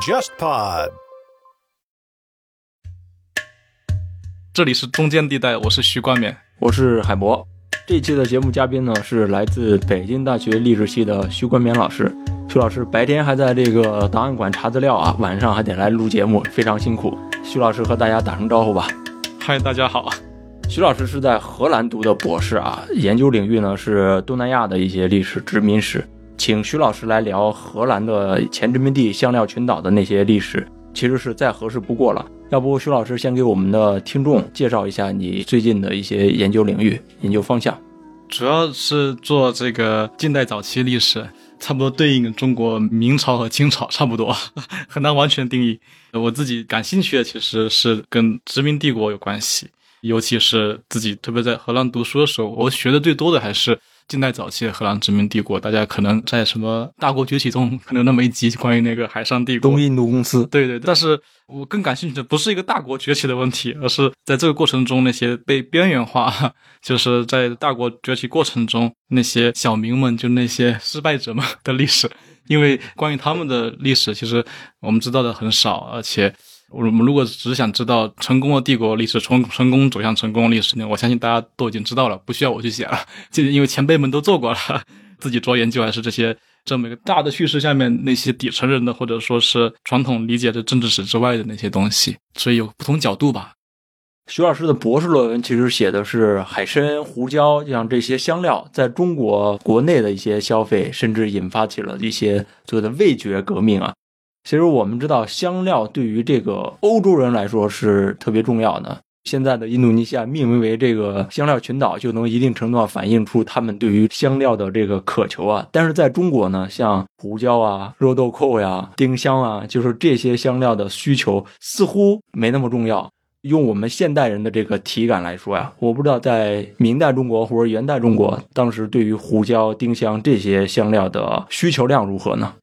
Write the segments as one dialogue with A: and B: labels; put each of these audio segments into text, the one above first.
A: JustPod。
B: 这里是中间地带，我是徐冠冕，
C: 我是海博。这期的节目嘉宾呢是来自北京大学历史系的徐冠冕老师。徐老师白天还在这个档案馆查资料啊，晚上还得来录节目，非常辛苦。徐老师和大家打声招呼吧。
B: 嗨，大家好。
C: 徐老师是在荷兰读的博士啊，研究领域呢是东南亚的一些历史殖民史。请徐老师来聊荷兰的前殖民地香料群岛的那些历史，其实是再合适不过了。要不徐老师先给我们的听众介绍一下你最近的一些研究领域、研究方向？
B: 主要是做这个近代早期历史，差不多对应中国明朝和清朝差不多，很难完全定义。我自己感兴趣的其实是跟殖民帝国有关系，尤其是自己特别在荷兰读书的时候，我学的最多的还是。近代早期的荷兰殖民帝国，大家可能在什么大国崛起中，可能那么一集关于那个海上帝国、
C: 东印度公司。
B: 对对，但是我更感兴趣的不是一个大国崛起的问题，而是在这个过程中那些被边缘化，就是在大国崛起过程中那些小民们，就那些失败者们的历史。因为关于他们的历史，其实我们知道的很少，而且。我们如果只想知道成功的帝国历史，从成功走向成功历史呢？我相信大家都已经知道了，不需要我去写了，就因为前辈们都做过了。自己做研究还是这些这么一个大的叙事下面那些底层人的，或者说是传统理解的政治史之外的那些东西，所以有不同角度吧。
C: 徐老师的博士论文其实写的是海参、胡椒像这些香料在中国国内的一些消费，甚至引发起了一些所谓的味觉革命啊。其实我们知道，香料对于这个欧洲人来说是特别重要的。现在的印度尼西亚命名为这个香料群岛，就能一定程度上反映出他们对于香料的这个渴求啊。但是在中国呢，像胡椒啊、肉豆蔻呀、丁香啊，就是这些香料的需求似乎没那么重要。用我们现代人的这个体感来说呀，我不知道在明代中国或者元代中国，当时对于胡椒、丁香这些香料的需求量如何呢？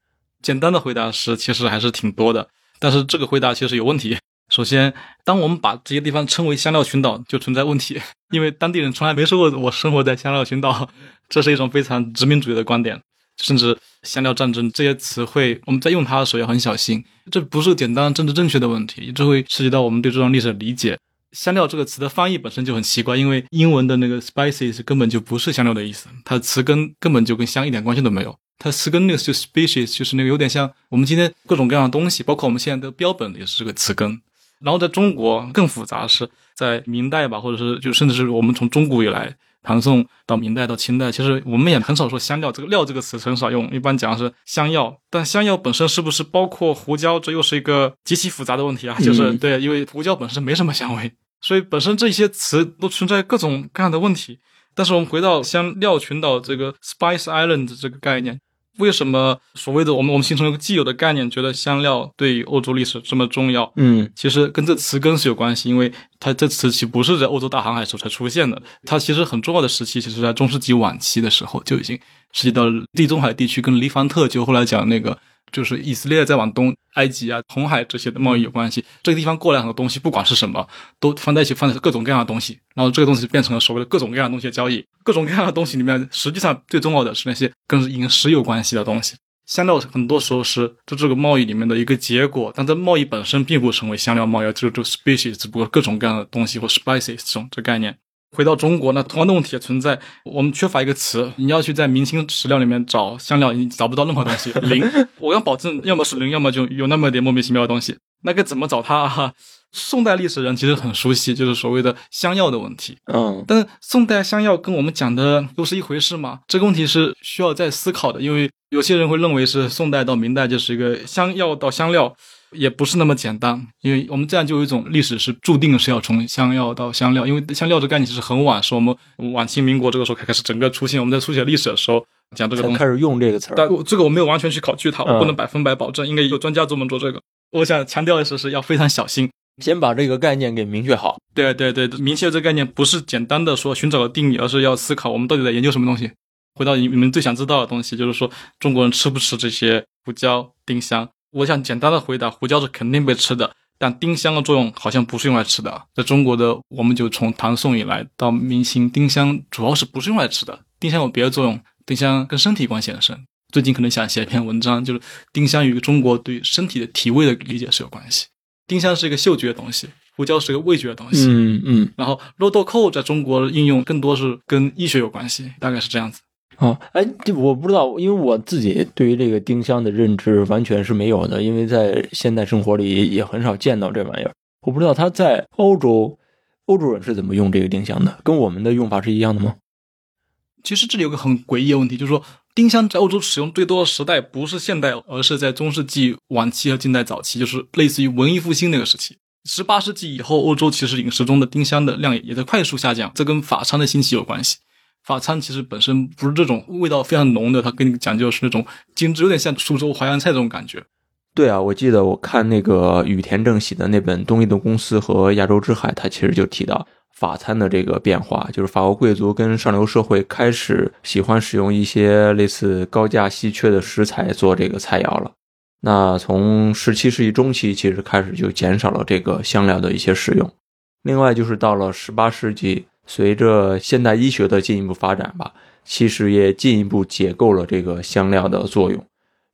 B: 简单的回答是，其实还是挺多的，但是这个回答其实有问题。首先，当我们把这些地方称为香料群岛，就存在问题，因为当地人从来没说过我生活在香料群岛，这是一种非常殖民主义的观点。甚至香料战争这些词汇，我们在用它的时候要很小心，这不是简单政治正确的问题，这会涉及到我们对这段历史的理解。香料这个词的翻译本身就很奇怪，因为英文的那个 spices 根本就不是香料的意思，它的词根根本就跟香一点关系都没有。它词根那个就 species，就是那个有点像我们今天各种各样的东西，包括我们现在的标本也是这个词根。然后在中国更复杂，是在明代吧，或者是就甚至是我们从中古以来，唐宋到明代到清代，其实我们也很少说香料这个料这个词很少用，一般讲是香药。但香药本身是不是包括胡椒，这又是一个极其复杂的问题啊。就是对，因为胡椒本身没什么香味，所以本身这些词都存在各种各样的问题。但是我们回到香料群岛这个 Spice Island 这个概念。为什么所谓的我们我们形成一个既有的概念，觉得香料对于欧洲历史这么重要？
C: 嗯，
B: 其实跟这词根是有关系，因为它这词其实不是在欧洲大航海时候才出现的，它其实很重要的时期，其实在中世纪晚期的时候就已经涉及到地中海地区跟黎凡特，就后来讲那个。就是以色列再往东，埃及啊、红海这些的贸易有关系。这个地方过来很多东西，不管是什么，都放在一起，放在各种各样的东西，然后这个东西变成了所谓的各种各样的东西的交易。各种各样的东西里面，实际上最重要的是那些跟饮食有关系的东西。香料很多时候是就这个贸易里面的一个结果，但这贸易本身并不成为香料贸易，就就 species，只不过各种各样的东西或 spices 这种这概念。回到中国，那同样的问题也存在。我们缺乏一个词，你要去在明清史料里面找香料，你找不到任何东西。零，我要保证，要么是零，要么就有那么点莫名其妙的东西。那该怎么找它？哈，宋代历史人其实很熟悉，就是所谓的香药的问题。
C: 嗯，
B: 但是宋代香药跟我们讲的都是一回事吗？这个问题是需要再思考的，因为有些人会认为是宋代到明代就是一个香药到香料。也不是那么简单，因为我们这样就有一种历史是注定是要从香药到香料，因为香料这个概念其实很晚，是我们晚清民国这个时候才开始整个出现。我们在书写历史的时候讲这个东西，
C: 开始用这个词儿。
B: 但这个我没有完全去考据它，我不能百分百保证，应该有专家专门做这个。我想强调的是，是要非常小心，
C: 先把这个概念给明确好。
B: 对对对，明确这个概念不是简单的说寻找个定义，而是要思考我们到底在研究什么东西。回到你你们最想知道的东西，就是说中国人吃不吃这些胡椒、丁香？我想简单的回答，胡椒是肯定被吃的，但丁香的作用好像不是用来吃的。在中国的，我们就从唐宋以来到明清，丁香主要是不是用来吃的。丁香有别的作用，丁香跟身体关系很深。最近可能想写一篇文章，就是丁香与中国对身体的体味的理解是有关系。丁香是一个嗅觉的东西，胡椒是个味觉的东西。
C: 嗯嗯，
B: 然后肉豆蔻在中国的应用更多是跟医学有关系，大概是这样子。
C: 啊，哎，这我不知道，因为我自己对于这个丁香的认知完全是没有的，因为在现代生活里也很少见到这玩意儿。我不知道它在欧洲，欧洲人是怎么用这个丁香的，跟我们的用法是一样的吗？
B: 其实这里有个很诡异的问题，就是说丁香在欧洲使用最多的时代不是现代，而是在中世纪晚期和近代早期，就是类似于文艺复兴那个时期。十八世纪以后，欧洲其实饮食中的丁香的量也在快速下降，这跟法餐的兴起有关系。法餐其实本身不是这种味道非常浓的，它跟你讲究是那种精致，有点像苏州淮扬菜这种感觉。
C: 对啊，我记得我看那个羽田正喜的那本《东印度公司和亚洲之海》，他其实就提到法餐的这个变化，就是法国贵族跟上流社会开始喜欢使用一些类似高价稀缺的食材做这个菜肴了。那从十七世纪中期其实开始就减少了这个香料的一些使用。另外就是到了十八世纪。随着现代医学的进一步发展吧，其实也进一步解构了这个香料的作用。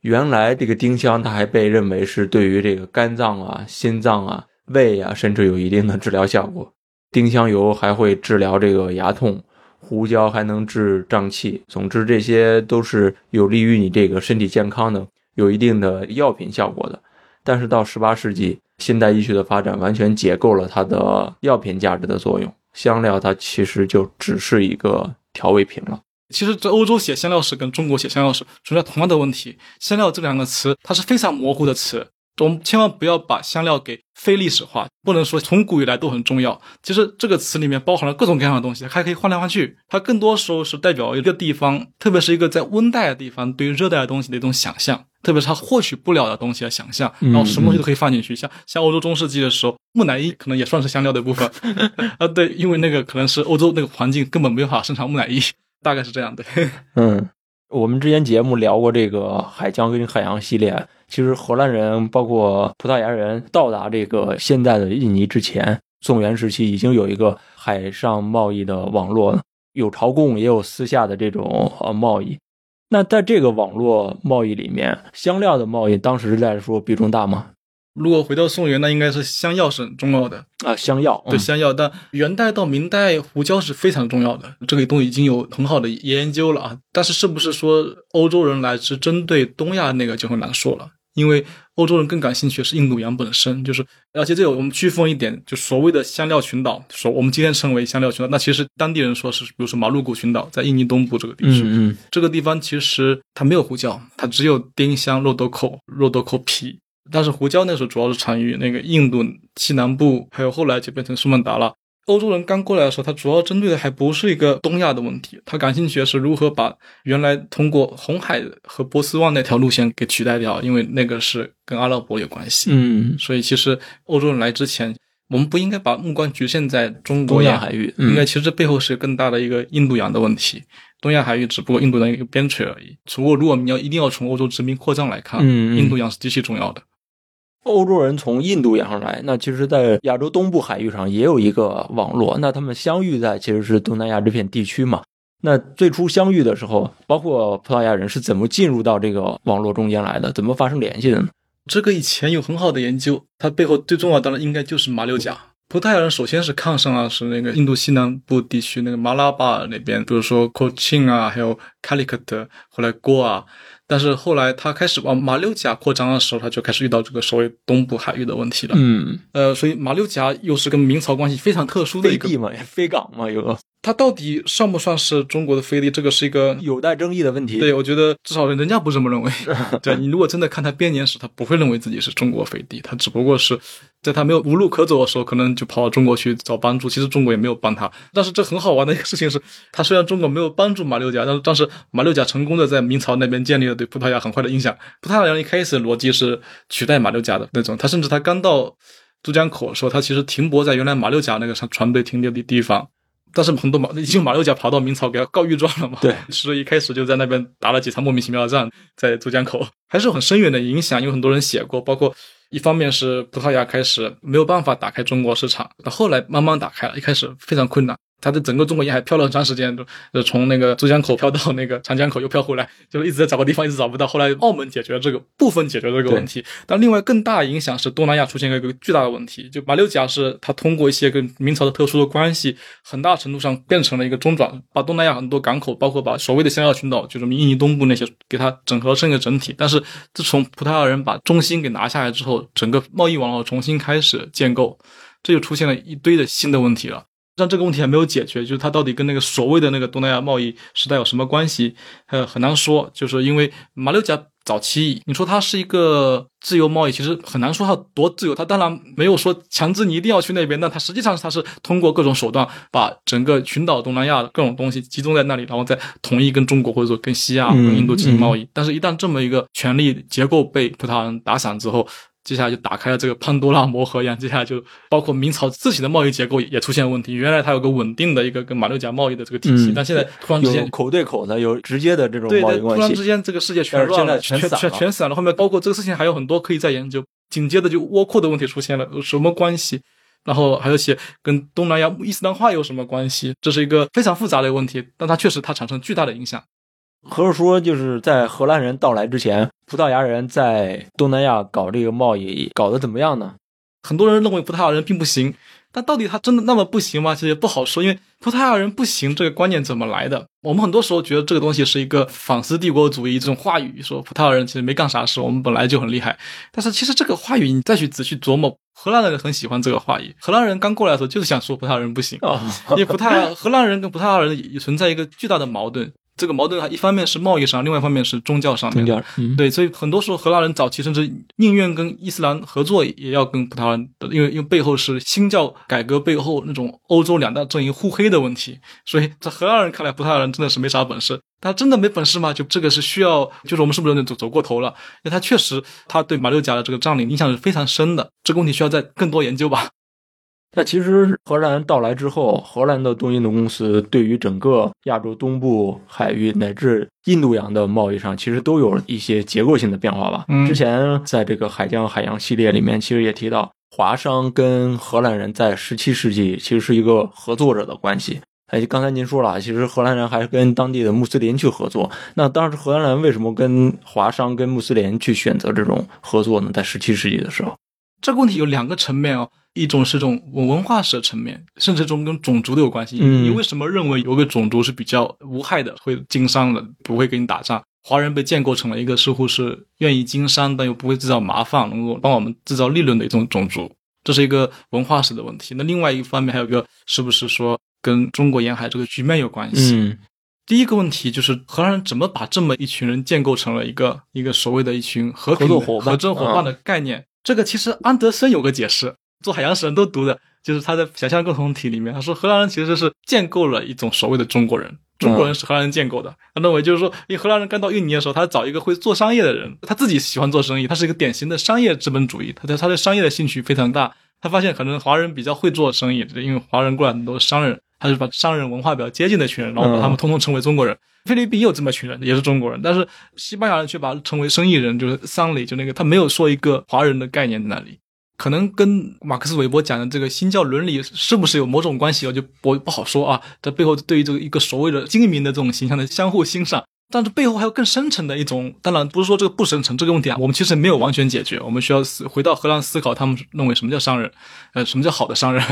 C: 原来这个丁香它还被认为是对于这个肝脏啊、心脏啊、胃啊，甚至有一定的治疗效果。丁香油还会治疗这个牙痛，胡椒还能治胀气。总之，这些都是有利于你这个身体健康的，有一定的药品效果的。但是到十八世纪，现代医学的发展完全解构了它的药品价值的作用。香料它其实就只是一个调味品了。
B: 其实，在欧洲写香料史跟中国写香料史存在同样的问题。香料这两个词，它是非常模糊的词，我们千万不要把香料给非历史化，不能说从古以来都很重要。其实这个词里面包含了各种各样的东西，还可以换来换去。它更多时候是代表一个地方，特别是一个在温带的地方对于热带的东西的一种想象。特别是他获取不了的东西的想象，然后什么东西都可以放进去，像像欧洲中世纪的时候，木乃伊可能也算是香料的一部分 啊。对，因为那个可能是欧洲那个环境根本没有法生产木乃伊，大概是这样的。
C: 嗯，我们之前节目聊过这个海疆跟海洋系列，其实荷兰人包括葡萄牙人到达这个现在的印尼之前，宋元时期已经有一个海上贸易的网络，有朝贡也有私下的这种呃贸易。那在这个网络贸易里面，香料的贸易当时来说比重大吗？
B: 如果回到宋元，那应该是香药是很重要的
C: 啊，香药
B: 对香药。但元代到明代，胡椒是非常重要的，这个东西已经有很好的研究了啊。但是是不是说欧洲人来是针对东亚那个就很难说了。因为欧洲人更感兴趣的是印度洋本身，就是而且这个我们区分一点，就所谓的香料群岛，说我们今天称为香料群岛，那其实当地人说是，比如说马鲁古群岛在印尼东部这个地区，
C: 嗯嗯，
B: 这个地方其实它没有胡椒，它只有丁香、肉豆蔻、肉豆蔻皮，但是胡椒那时候主要是产于那个印度西南部，还有后来就变成苏门答腊。欧洲人刚过来的时候，他主要针对的还不是一个东亚的问题，他感兴趣的是如何把原来通过红海和波斯湾那条路线给取代掉，因为那个是跟阿拉伯有关系。
C: 嗯，
B: 所以其实欧洲人来之前，我们不应该把目光局限在中国
C: 东亚海域，
B: 应该其实背后是更大的一个印度洋的问题。东亚海域只不过印度的一个边陲而已。不过如果你要一定要从欧洲殖民扩张来看，
C: 嗯，
B: 印度洋是极其重要的。
C: 欧洲人从印度洋上来，那其实，在亚洲东部海域上也有一个网络。那他们相遇在其实是东南亚这片地区嘛。那最初相遇的时候，包括葡萄牙人是怎么进入到这个网络中间来的？怎么发生联系的呢？
B: 这个以前有很好的研究，它背后最重要当然应该就是马六甲。葡萄牙人首先是抗上啊，是那个印度西南部地区那个马拉巴尔那边，比如说 c o c h i n 啊，还有 Calicut，后来 Goa。但是后来他开始往马六甲扩张的时候，他就开始遇到这个所谓东部海域的问题了。
C: 嗯，
B: 呃，所以马六甲又是跟明朝关系非常特殊的一个
C: 飞地嘛，飞港嘛，有个。
B: 它到底算不算是中国的飞地？这个是一个
C: 有待争议的问题。
B: 对，我觉得至少人家不这么认为。对你如果真的看他编年史，他不会认为自己是中国飞地，他只不过是在他没有无路可走的时候，可能就跑到中国去找帮助。其实中国也没有帮他。但是这很好玩的一个事情是，他虽然中国没有帮助马六甲，但是但是马六甲成功的在明朝那边建立了对葡萄牙很坏的印象。葡萄牙人一开始逻辑是取代马六甲的那种，他甚至他刚到珠江口的时候，他其实停泊在原来马六甲那个船船队停留的地方。但是很多马已经马六甲跑到明朝给他告御状了嘛？
C: 对，
B: 所以一开始就在那边打了几场莫名其妙的仗，在珠江口 还是有很深远的影响。有很多人写过，包括一方面是葡萄牙开始没有办法打开中国市场，到后来慢慢打开了，一开始非常困难。他在整个中国沿海漂了很长时间，就就从那个珠江口漂到那个长江口，又漂回来，就一直在找个地方，一直找不到。后来澳门解决了这个部分解决了这个问题，但另外更大影响是东南亚出现了一个巨大的问题，就马六甲是它通过一些跟明朝的特殊的关系，很大程度上变成了一个中转，把东南亚很多港口，包括把所谓的香料群岛，就是印尼东部那些，给它整合成一个整体。但是自从葡萄牙人把中心给拿下来之后，整个贸易网络重新开始建构，这就出现了一堆的新的问题了。但这个问题还没有解决，就是它到底跟那个所谓的那个东南亚贸易时代有什么关系？呃，很难说。就是因为马六甲早期，你说它是一个自由贸易，其实很难说它多自由。它当然没有说强制你一定要去那边，但它实际上它是通过各种手段把整个群岛东南亚的各种东西集中在那里，然后再统一跟中国或者说跟西亚、跟印度进行贸易。但是，一旦这么一个权力结构被葡萄牙人打散之后，接下来就打开了这个潘多拉魔盒一样，接下来就包括明朝自己的贸易结构也出现问题。原来它有个稳定的一个跟马六甲贸易的这个体系，但现在突然之间
C: 有口对口的，有直接的这种
B: 对对，
C: 贸易关
B: 突然之。间这个世界全乱了，
C: 全散了
B: 全全散了。后面包括这个事情还有很多可以再研究。紧接着就倭寇的问题出现了，有什么关系？然后还有些跟东南亚伊斯兰化有什么关系？这是一个非常复杂的问题，但它确实它产生巨大的影响。
C: 或者说，就是在荷兰人到来之前，葡萄牙人在东南亚搞这个贸易搞得怎么样呢？
B: 很多人认为葡萄牙人并不行，但到底他真的那么不行吗？其实也不好说，因为葡萄牙人不行这个观念怎么来的？我们很多时候觉得这个东西是一个反思帝国主义这种话语，说葡萄牙人其实没干啥事，我们本来就很厉害。但是其实这个话语你再去仔细琢磨，荷兰人很喜欢这个话语。荷兰人刚过来的时候就是想说葡萄牙人不行，
C: 哦，
B: 因为葡萄牙荷兰人跟葡萄牙人也存在一个巨大的矛盾。这个矛盾，它一方面是贸易上，另外一方面是宗教上面。
C: 宗教，嗯，
B: 对，所以很多时候荷兰人早期甚至宁愿跟伊斯兰合作，也要跟葡萄牙人，因为因为背后是新教改革背后那种欧洲两大阵营互黑的问题。所以在荷兰人看来，葡萄牙人真的是没啥本事。他真的没本事吗？就这个是需要，就是我们是不是有点走走过头了？因为他确实他对马六甲的这个占领印象是非常深的。这个问题需要再更多研究吧。
C: 那其实荷兰人到来之后，荷兰的东印度公司对于整个亚洲东部海域乃至印度洋的贸易上，其实都有一些结构性的变化吧。
B: 嗯
C: 之前在这个海疆海洋系列里面，其实也提到，华商跟荷兰人在十七世纪其实是一个合作者的关系。哎，刚才您说了，其实荷兰人还跟当地的穆斯林去合作。那当时荷兰人为什么跟华商、跟穆斯林去选择这种合作呢？在十七世纪的时候，
B: 这个问题有两个层面哦，一种是这种文文化史的层面，甚至这种跟种族都有关系。
C: 嗯
B: 你为什么认为有个种族是比较无害的，会经商的，不会跟你打仗？华人被建构成了一个似乎是愿意经商，但又不会制造麻烦，能够帮我们制造利润的一种种族，这是一个文化史的问题。那另外一方面还有一个，是不是说跟中国沿海这个局面有关系？
C: 嗯
B: 第一个问题就是荷兰人怎么把这么一群人建构成了一个一个所谓的一群和平
C: 合作伙伴
B: 合作伙伴的概念？这个其实安德森有个解释，做海洋史人都读的，就是他在《想象共同体》里面，他说荷兰人其实是建构了一种所谓的中国人。中国人是荷兰人建构的，他认为就是说，因为荷兰人刚到印尼的时候，他找一个会做商业的人，他自己喜欢做生意，他是一个典型的商业资本主义，他对他对商业的兴趣非常大。他发现可能华人比较会做生意，因为华人过来很多商人，他就把商人文化比较接近的群人，然后把他们通通称为中国人。菲律宾也有这么一群人，也是中国人，但是西班牙人却把他称为生意人，就是桑里，就那个他没有说一个华人的概念在那里。可能跟马克思韦伯讲的这个新教伦理是不是有某种关系，我就我不好说啊。这背后对于这个一个所谓的精明的这种形象的相互欣赏，但是背后还有更深层的一种。当然不是说这个不深层这个问题啊，我们其实没有完全解决，我们需要思回到荷兰思考，他们认为什么叫商人，呃，什么叫好的商人。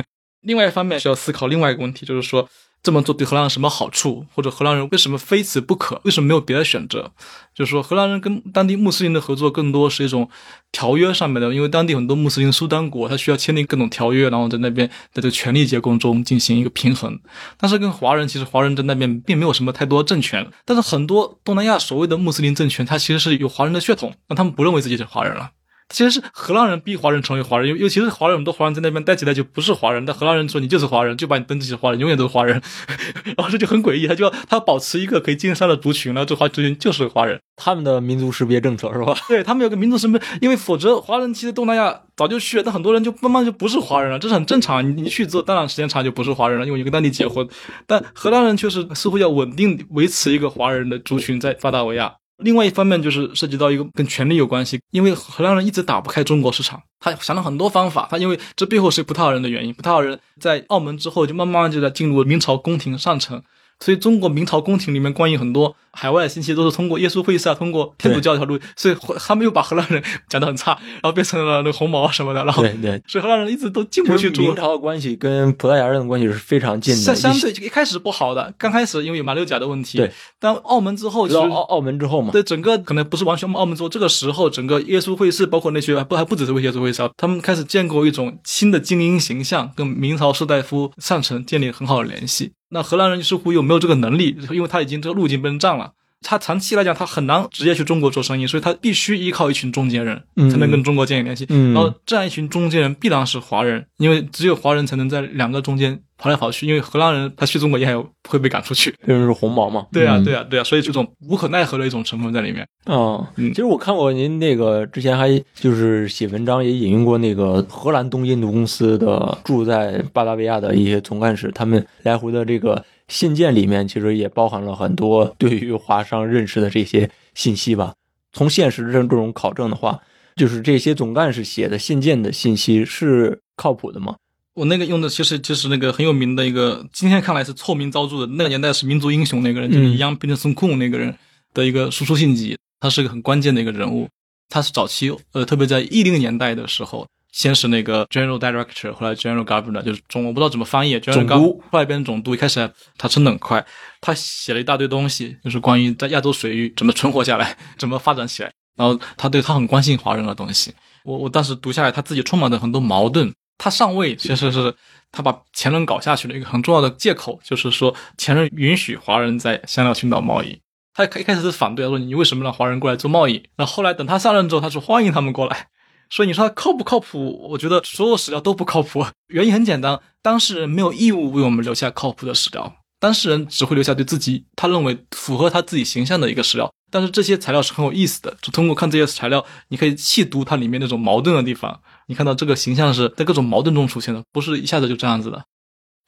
B: 另外一方面需要思考另外一个问题，就是说这么做对荷兰人什么好处，或者荷兰人为什么非此不可，为什么没有别的选择？就是说荷兰人跟当地穆斯林的合作更多是一种条约上面的，因为当地很多穆斯林苏丹国，他需要签订各种条约，然后在那边在这个权力结构中进行一个平衡。但是跟华人，其实华人在那边并没有什么太多政权，但是很多东南亚所谓的穆斯林政权，它其实是有华人的血统，但他们不认为自己是华人了。其实是荷兰人逼华人成为华人，尤尤其是华人，很多华人在那边待起来就不是华人，但荷兰人说你就是华人，就把你登记成华人，永远都是华人，然后这就很诡异，他就要他要保持一个可以经商的族群，然后这华族群就是华人，
C: 他们的民族识别政策是吧？
B: 对他们有个民族身份，因为否则华人其实东南亚早就去了，但很多人就慢慢就不是华人了，这是很正常。你你去之后，当然时间长就不是华人了，因为你跟当地结婚。但荷兰人却是似乎要稳定维持一个华人的族群在巴达维亚。另外一方面就是涉及到一个跟权力有关系，因为荷兰人一直打不开中国市场，他想了很多方法。他因为这背后是葡萄牙人的原因，葡萄牙人在澳门之后就慢慢就在进入明朝宫廷上层。所以中国明朝宫廷里面关于很多海外信息都是通过耶稣会士啊，通过天主教这条路，所以他们又把荷兰人讲得很差，然后变成了那个红毛什么的，然后
C: 对对，
B: 所以荷兰人一直都进不去中
C: 明朝的关系跟葡萄牙人的关系是非常近的，
B: 相相对一开始不好的，刚开始因为有马六甲的问题，
C: 对，
B: 但澳门之后，
C: 直到澳澳门之后嘛，
B: 对整个可能不是完全澳门之后，这个时候整个耶稣会士，包括那些不还不只是耶稣会士，他们开始建构一种新的精英形象，跟明朝士大夫上层建立很好的联系。那荷兰人似乎又没有这个能力，因为他已经这个路径被人占了。他长期来讲，他很难直接去中国做生意，所以他必须依靠一群中间人，才能跟中国建立联系。然后这样一群中间人必然是华人，因为只有华人才能在两个中间。跑来跑去，因为荷兰人他去中国也还会被赶出去，
C: 因为是红毛嘛。
B: 对啊，对啊，对啊，所以这种无可奈何的一种成分在里面。
C: 啊，其实我看过您那个之前还就是写文章也引用过那个荷兰东印度公司的住在巴达维亚的一些总干事，他们来回的这个信件里面，其实也包含了很多对于华商认识的这些信息吧。从现实这种考证的话，就是这些总干事写的信件的信息是靠谱的吗？
B: 我那个用的其实就是那个很有名的一个，今天看来是臭名昭著的，那个年代是民族英雄那个人，就是 Young Peterson Koon 那个人的一个输出信集，他是个很关键的一个人物。他是早期呃，特别在一零年代的时候，先是那个 General Director，后来 General Governor，就是总我不知道怎么翻译，
C: 总督，
B: 后来变成总督。一开始他升得很快，他写了一大堆东西，就是关于在亚洲水域怎么存活下来，怎么发展起来。然后他对他很关心华人的东西，我我当时读下来，他自己充满着很多矛盾。他上位其实是他把前任搞下去的一个很重要的借口，就是说前任允许华人在香料群岛贸易。他一开始是反对，他说你为什么让华人过来做贸易？那后来等他上任之后，他说欢迎他们过来。所以你说它靠不靠谱？我觉得所有史料都不靠谱。原因很简单，当事人没有义务为我们留下靠谱的史料，当事人只会留下对自己他认为符合他自己形象的一个史料。但是这些材料是很有意思的，就通过看这些材料，你可以细读它里面那种矛盾的地方。你看到这个形象是在各种矛盾中出现的，不是一下子就这样子的。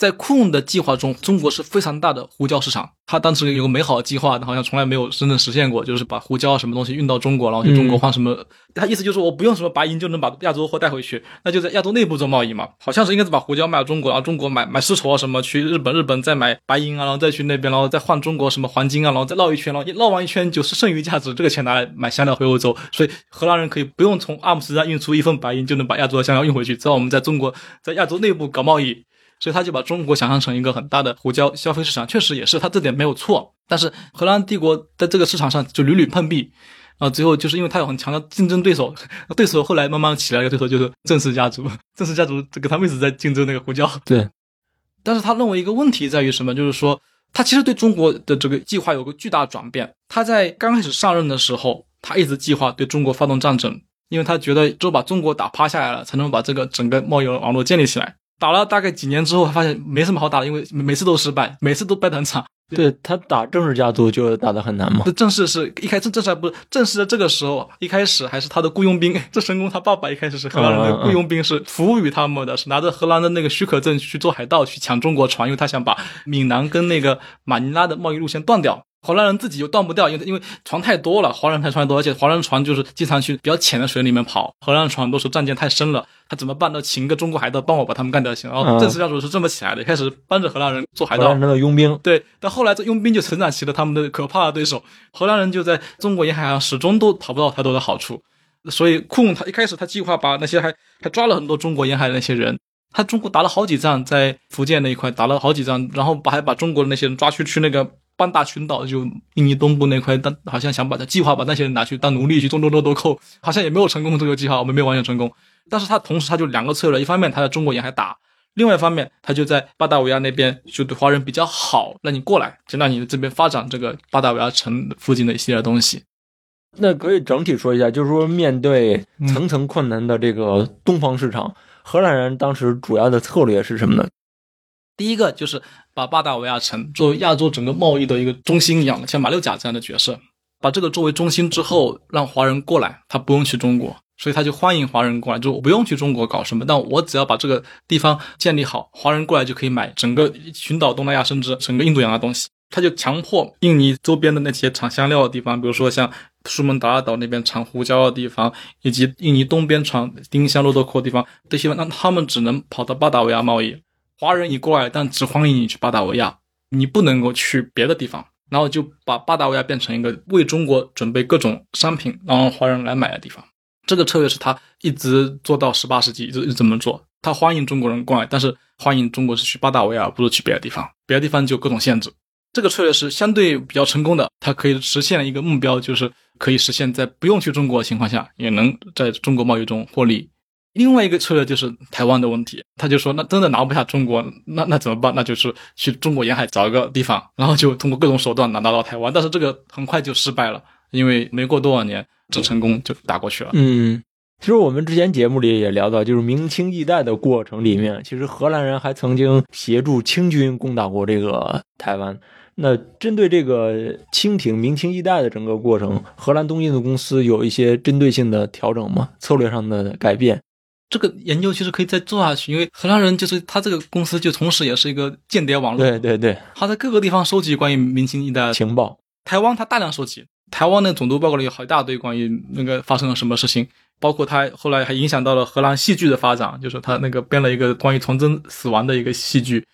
B: 在库恩的计划中，中国是非常大的胡椒市场。他当时有个美好的计划，好像从来没有真正实现过，就是把胡椒什么东西运到中国，然后去中国换什么。他意思就是我不用什么白银就能把亚洲货带回去，那就在亚洲内部做贸易嘛。好像是应该是把胡椒卖到中国，然后中国买买丝绸啊什么，去日本，日本再买白银啊，然后再去那边，然后再换中国什么黄金啊，然后再绕一圈，然后绕完一圈就是剩余价值，这个钱拿来买香料回欧洲。所以荷兰人可以不用从阿姆斯特丹运出一份白银，就能把亚洲的香料运回去，只要我们在中国在亚洲内部搞贸易。所以他就把中国想象成一个很大的胡椒消费市场，确实也是，他这点没有错。但是荷兰帝国在这个市场上就屡屡碰壁，啊，最后就是因为他有很强的竞争对手，对手后来慢慢起来一个对手就是郑氏家族，郑氏家族这个他们一直在竞争那个胡椒。
C: 对，
B: 但是他认为一个问题在于什么？就是说他其实对中国的这个计划有个巨大转变。他在刚开始上任的时候，他一直计划对中国发动战争，因为他觉得只有把中国打趴下来了，才能把这个整个贸易网络建立起来。打了大概几年之后，发现没什么好打的，因为每次都失败，每次都败得很惨。
C: 对他打正式家族就打得很难嘛。
B: 正式是一开始正式还不是正式的这个时候，一开始还是他的雇佣兵。这神功他爸爸一开始是荷兰人的雇佣兵，是服务于他们的，是拿着荷兰的那个许可证去做海盗，去抢中国船，因为他想把闽南跟那个马尼拉的贸易路线断掉。荷兰人自己又断不掉，因为因为船太多了，华人太船多，而且华人船就是经常去比较浅的水里面跑，荷兰船都是战舰太深了，他怎么办？呢请一个中国海盗帮我把他们干掉行。然后正式家族是这么起来的，开始帮着荷兰人做海盗，
C: 荷兰人的佣兵。
B: 对，但后来这佣兵就成长起了他们的可怕的对手，荷兰人就在中国沿海上始终都讨不到太多的好处，所以库恩他一开始他计划把那些还还抓了很多中国沿海的那些人，他中国打了好几仗，在福建那一块打了好几仗，然后把还把中国的那些人抓去去那个。半大群岛就印尼东部那块，但好像想把他计划把那些人拿去当奴隶去种种多多扣，好像也没有成功这个计划，我们没有完全成功。但是他同时他就两个策略，一方面他在中国沿海打，另外一方面他就在巴达维亚那边就对华人比较好，那你过来就让你这边发展这个巴达维亚城附近的一系列东西。
C: 那可以整体说一下，就是说面对层层困难的这个东方市场，荷兰人当时主要的策略是什么呢？
B: 第一个就是把巴达维亚城作为亚洲整个贸易的一个中心一样的，像马六甲这样的角色，把这个作为中心之后，让华人过来，他不用去中国，所以他就欢迎华人过来，就我不用去中国搞什么，但我只要把这个地方建立好，华人过来就可以买整个群岛、东南亚，甚至整个印度洋的东西。他就强迫印尼周边的那些产香料的地方，比如说像苏门答腊岛那边产胡椒的地方，以及印尼东边产丁香、肉豆蔻的地方，这些让他们只能跑到巴达维亚贸易。华人一过来，但只欢迎你去巴达维亚，你不能够去别的地方。然后就把巴达维亚变成一个为中国准备各种商品，然后华人来买的地方。这个策略是他一直做到十八世纪，一直一直这么做。他欢迎中国人过来，但是欢迎中国是去巴达维亚，不是去别的地方。别的地方就各种限制。这个策略是相对比较成功的，它可以实现一个目标，就是可以实现在不用去中国的情况下，也能在中国贸易中获利。另外一个策略就是台湾的问题，他就说，那真的拿不下中国，那那怎么办？那就是去中国沿海找一个地方，然后就通过各种手段拿拿到台湾。但是这个很快就失败了，因为没过多少年，这成功就打过去了。
C: 嗯，其实我们之前节目里也聊到，就是明清易代的过程里面，其实荷兰人还曾经协助清军攻打过这个台湾。那针对这个清廷明清易代的整个过程，荷兰东印度公司有一些针对性的调整吗？策略上的改变？
B: 这个研究其实可以再做下去，因为荷兰人就是他这个公司就同时也是一个间谍网络，
C: 对对对，
B: 他在各个地方收集关于明清一代的
C: 情报。
B: 台湾他大量收集，台湾的总督报告里有好一大堆关于那个发生了什么事情，包括他后来还影响到了荷兰戏剧的发展，就是他那个编了一个关于崇祯死亡的一个戏剧，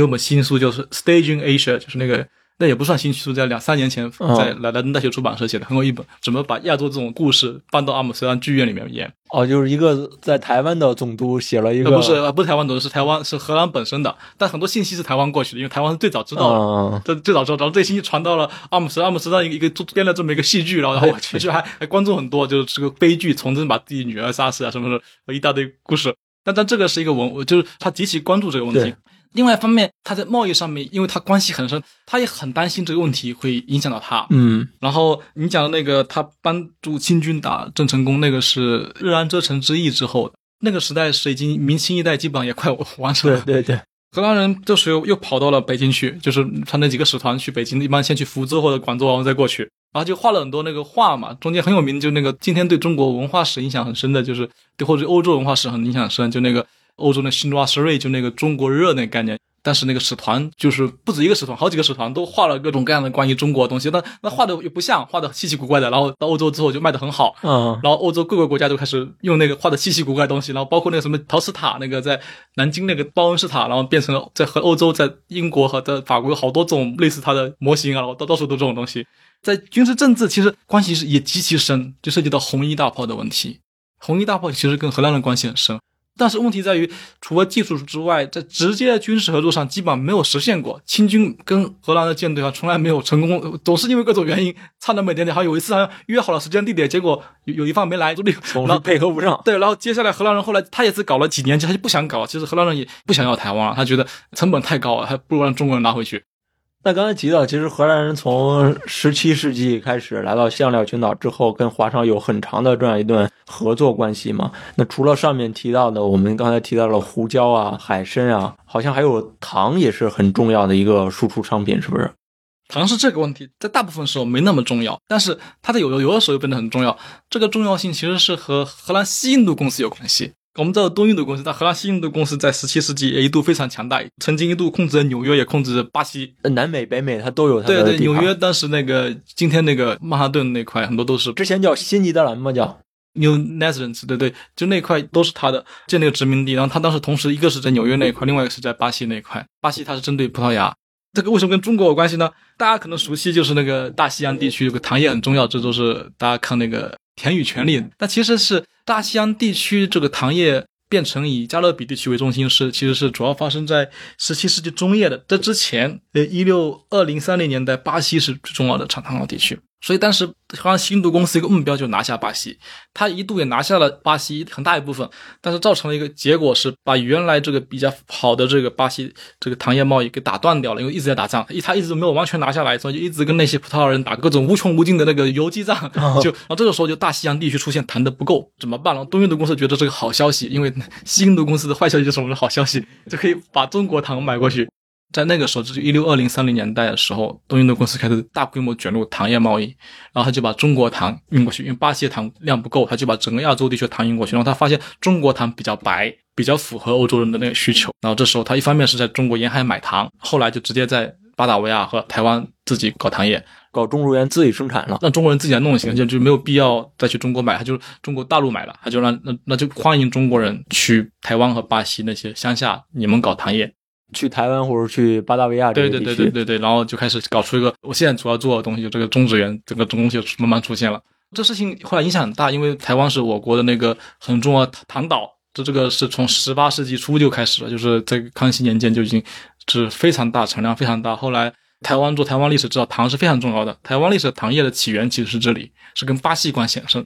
B: 有本新书就是 Staging Asia，就是那个。那也不算新书，在两三年前在莱莱登大学出版社写的，很有一本怎么把亚洲这种故事搬到阿姆斯特丹剧院里面演。
C: 哦，就是一个在台湾的总督写了一个，
B: 不是不是台湾总督，是台湾是荷兰本身的，但很多信息是台湾过去的，因为台湾是最早知道的，这最早知道，然后这信息传到了阿姆斯阿姆斯特丹一个编了这么一个戏剧，然后其实还还观众很多，就是这个悲剧，从真把自己女儿杀死啊什么什么，一大堆故事。但但这个是一个文，就是他极其关注这个问题。另外一方面，他在贸易上面，因为他关系很深，他也很担心这个问题会影响到他。
C: 嗯，
B: 然后你讲的那个，他帮助清军打郑成功，那个是日安遮城之役之后，那个时代是已经明清一代基本上也快完成了。
C: 对对对，
B: 荷兰人这时候又跑到了北京去，就是他那几个使团去北京，一般先去福州或者广州，然后再过去，然后就画了很多那个画嘛，中间很有名，就那个今天对中国文化史影响很深的，就是对或者欧洲文化史很影响深，就那个。欧洲的新罗斯瑞就那个中国热那个概念，但是那个使团就是不止一个使团，好几个使团都画了各种各样的关于中国的东西，但那画的又不像，画的稀奇古怪的。然后到欧洲之后就卖的很好，
C: 嗯，
B: 然后欧洲各个国家都开始用那个画的稀奇古怪的东西，然后包括那个什么陶瓷塔，那个在南京那个包恩斯塔，然后变成了在和欧洲在英国和在法国有好多种类似它的模型啊，然后到到处都这种东西。在军事政治其实关系是也极其深，就涉及到红衣大炮的问题。红衣大炮其实跟荷兰人关系很深。但是问题在于，除了技术之外，在直接的军事合作上基本上没有实现过。清军跟荷兰的舰队啊，从来没有成功，总是因为各种原因差那么一点点。好像有一次好像约好了时间地点，结果有 有一方没来，总
C: 是配合不上。
B: 对，然后接下来荷兰人后来他也是搞了几年，他就不想搞。其实荷兰人也不想要台湾了，他觉得成本太高了，还不如让中国人拿回去。
C: 那刚才提到，其实荷兰人从十七世纪开始来到香料群岛之后，跟华商有很长的这样一段合作关系嘛。那除了上面提到的，我们刚才提到了胡椒啊、海参啊，好像还有糖也是很重要的一个输出商品，是不是？
B: 糖是这个问题，在大部分时候没那么重要，但是它在有有的时候又变得很重要。这个重要性其实是和荷兰西印度公司有关系。我们知道东印度公司，但荷兰西印度公司在十七世纪也一度非常强大，曾经一度控制了纽约，也控制巴西、
C: 南美、北美，它都有它
B: 的对对，纽约当时那个今天那个曼哈顿那块，很多都是
C: 之前叫新尼德兰嘛，叫
B: New Netherlands，对对，就那块都是他的，建那个殖民地。然后他当时同时一个是在纽约那一块，另外一个是在巴西那一块。巴西它是针对葡萄牙，这个为什么跟中国有关系呢？大家可能熟悉，就是那个大西洋地区有个糖业很重要，这都是大家看那个《田与权利》，那其实是。大西洋地区这个糖业变成以加勒比地区为中心，是其实是主要发生在十七世纪中叶的。这之前，呃，一六二零三零年代，巴西是最重要的产糖的地区。所以当时好像西印度公司一个目标就拿下巴西，他一度也拿下了巴西很大一部分，但是造成了一个结果是把原来这个比较好的这个巴西这个糖业贸易给打断掉了，因为一直在打仗，一他一直没有完全拿下来，所以就一直跟那些葡萄牙人打各种无穷无尽的那个游击战，就然后这个时候就大西洋地区出现糖的不够，怎么办？然后东印度公司觉得这个好消息，因为西印度公司的坏消息就是我们的好消息，就可以把中国糖买过去。在那个时候，就是一六二零三零年代的时候，东印度公司开始大规模卷入糖业贸易，然后他就把中国糖运过去，因为巴西糖量不够，他就把整个亚洲地区的糖运过去。然后他发现中国糖比较白，比较符合欧洲人的那个需求。然后这时候他一方面是在中国沿海买糖，后来就直接在巴达维亚和台湾自己搞糖业，
C: 搞种植园自己生产了。
B: 让中国人自己来弄行，就就没有必要再去中国买，他就中国大陆买了，他就让那那就欢迎中国人去台湾和巴西那些乡下，你们搞糖业，
C: 去台湾或者去巴达维亚这
B: 对对对对对对，然后就开始搞出一个我现在主要做的东西，就这个种植园，这个东西就慢慢出现了。这事情后来影响很大，因为台湾是我国的那个很重要的糖岛，这这个是从十八世纪初就开始了，就是在康熙年间就已经是非常大，产量非常大。后来台湾做台湾历史知道糖是非常重要的，台湾历史糖业的起源其实是这里，是跟巴西关系很深。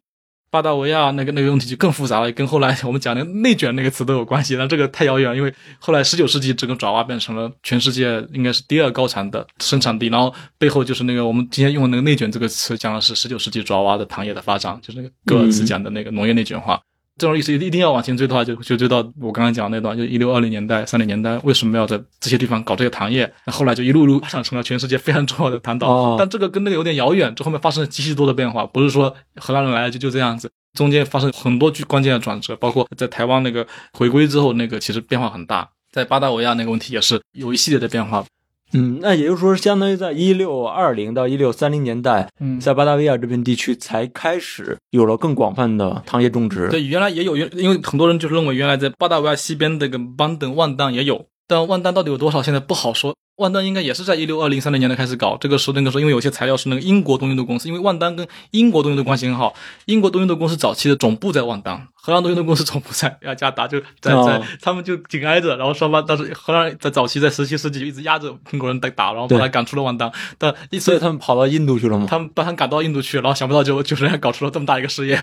B: 巴达维亚那个那个问题就更复杂了，跟后来我们讲的内卷那个词都有关系。那这个太遥远，因为后来十九世纪整个爪哇变成了全世界应该是第二高产的生产地，然后背后就是那个我们今天用的那个内卷这个词，讲的是十九世纪爪哇的糖业的发展，就是那个戈尔茨讲的那个农业内卷化。这种历史一定要往前追的话，就就追到我刚刚讲的那段，就一六二零年代、三零年代，为什么要在这些地方搞这个糖业？那后来就一路路发展成了全世界非常重要的糖岛。
C: 哦
B: 但这个跟那个有点遥远，这后面发生了极其多的变化，不是说荷兰人来了就就这样子，中间发生很多巨关键的转折，包括在台湾那个回归之后，那个其实变化很大。在巴达维亚那个问题也是有一系列的变化，
C: 嗯，那也就是说，相当于在一六二零到一六三零年代，
B: 嗯
C: 在巴达维亚这片地区才开始有了更广泛的糖业种植。
B: 对，原来也有，原因为很多人就是认为原来在巴达维亚西边这个邦登万当也有，但万丹到底有多少，现在不好说。万丹应该也是在一六二零三零年代开始搞，这个时候那个时候，因为有些材料是那个英国东印度公司，因为万丹跟英国东印度关系很好，英国东印度公司早期的总部在万丹，荷兰东印度公司总部在雅加达，就在在、
C: 哦
B: 他们就紧挨着，然后双方当时荷兰在早期在十七世纪就一直压着英国人在打，然后把
C: 对
B: 他赶出了万丹，但一
C: 所以他们跑到印度去了吗？
B: 他们把他赶到印度去，然后想不到就就是人家搞出了这么大一个事业。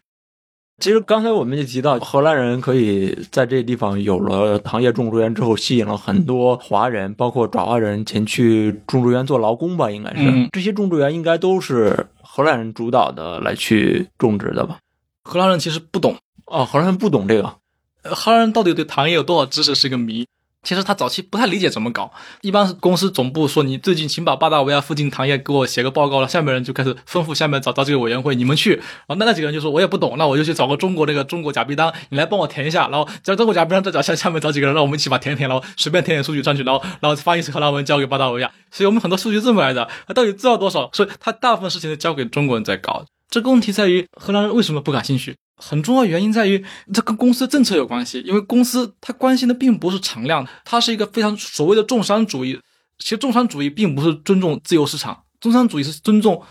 C: 其实刚才我们也提到，荷兰人可以在这地方有了糖业种植园之后，吸引了很多华人，包括爪哇人前去种植园做劳工吧，应该是、
B: 嗯
C: 这些种植园应该都是荷兰人主导的来去种植的吧？
B: 荷兰人其实不懂。
C: 哦，荷兰人不懂这个，
B: 呃荷兰人到底对糖业有多少知识是一个谜。其实他早期不太理解怎么搞，一般是公司总部说你最近请把巴达维亚附近糖业给我写个报告了，下面人就开始吩咐下面找找这个委员会，你们去。然后，那那几个人就说我也不懂，那我就去找个中国那个中国假币单，你来帮我填一下，然后叫中国假币单再找下下面找几个人，让我们一起把填一填，然后随便填点数据上去，然后然后翻译成荷兰文交给巴达维亚。所以我们很多数据这么来的，他到底知道多少？所以他大部分事情都交给中国人在搞。这个问题在于荷兰人为什么不感兴趣？很重要原因在于这跟公司政策有关系，因为公司它关心的并不是产量，它是一个非常所谓的重商主义。其实重商主义并不是尊重自由市场，重商主义是尊重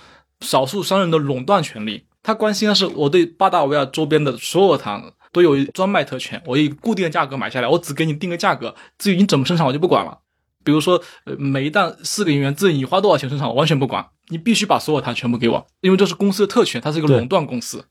B: 少数商人的垄断权利。他关心的是我对巴达维亚周边的所有糖都有专卖特权，我以固定的价格买下来，我只给你定个价格，至于你怎么生产我就不管了。比如说，呃，每一担四个银元，至于你花多少钱生产，我完全不管，你必须把所有糖全部给我，因为这是公司的特权，它是一个垄断公司。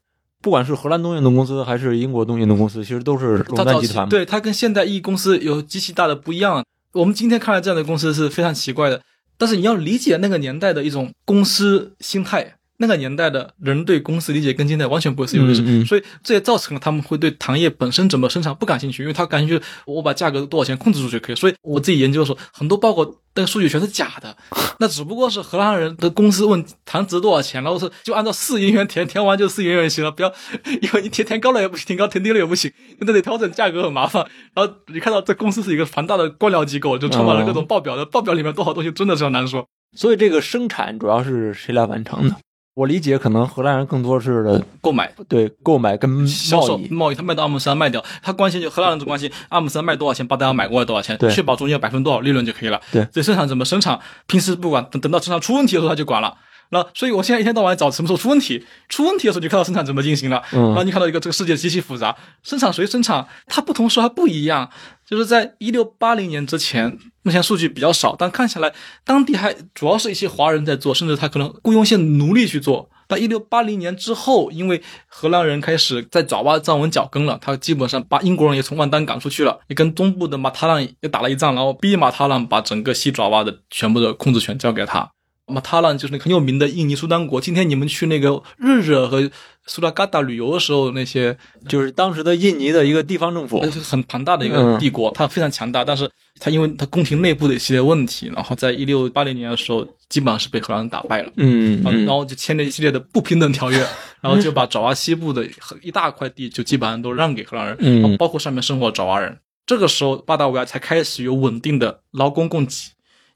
C: 不管是荷兰东印度公司还是英国东印度公司，其实都是垄断集团。
B: 对它跟现代意义公司有极其大的不一样。我们今天看来这样的公司是非常奇怪的，但是你要理解那个年代的一种公司心态，那个年代的人对公司理解跟现在完全不是一回事，
C: 嗯嗯
B: 所以这也造成了他们会对糖业本身怎么生产不感兴趣，因为他感兴趣我把价格多少钱控制住就可以。所以我自己研究的时候，很多报告那个数据全是假的，那只不过是荷兰人的公司问糖值多少钱，然后是就按照四银元填，填完就四银元就行了，不要 因为你填填高了也不行，填高填低了也不行，那得调整价格很麻烦。然后你看到这公司是一个庞大的官僚机构，就充满了各种报表的，报表里面多少东西真的是很难说。
C: 所以这个生产主要是谁来完成的？我理解，可能荷兰人更多是的
B: 购买
C: 对购买跟
B: 销。售贸易，他卖到阿姆斯特丹卖掉，他关心就荷兰人只关心阿姆斯特丹卖多少钱，巴达要买过来多少钱
C: 对，
B: 确保中间有百分之多少利润就可以了。
C: 对
B: 这生产怎么生产，平时不管，等等到生产出问题的时候他就管了。那所以，我现在一天到晚找什么时候出问题，出问题的时候就看到生产怎么进行了，
C: 嗯
B: 然后你看到一个这个世界极其复杂，生产谁生产，它不同时候还不一样。就是在一六八零年之前，目前数据比较少，但看起来当地还主要是一些华人在做，甚至他可能雇佣一些奴隶去做。但一六八零年之后，因为荷兰人开始在爪哇站稳脚跟了，他基本上把英国人也从万丹赶出去了，也跟东部的马塔朗也打了一仗，然后逼马塔朗把整个西爪哇的全部的控制权交给他。马塔兰就是那个很有名的印尼苏丹国。今天你们去那个日惹和苏拉嘎达旅游的时候，那些
C: 就是当时的印尼的一个地方政府，
B: 是很庞大的一个帝国，它非常强大，但是它因为它宫廷内部的一系列问题，然后在一六八零年的时候，基本上是被荷兰人打败了。
C: 嗯，
B: 然后就签了一系列的不平等条约，然后就把爪哇西部的一大块地就基本上都让给荷兰人，包括上面生活的爪哇人。这个时候，巴达维亚才开始有稳定的劳工供给，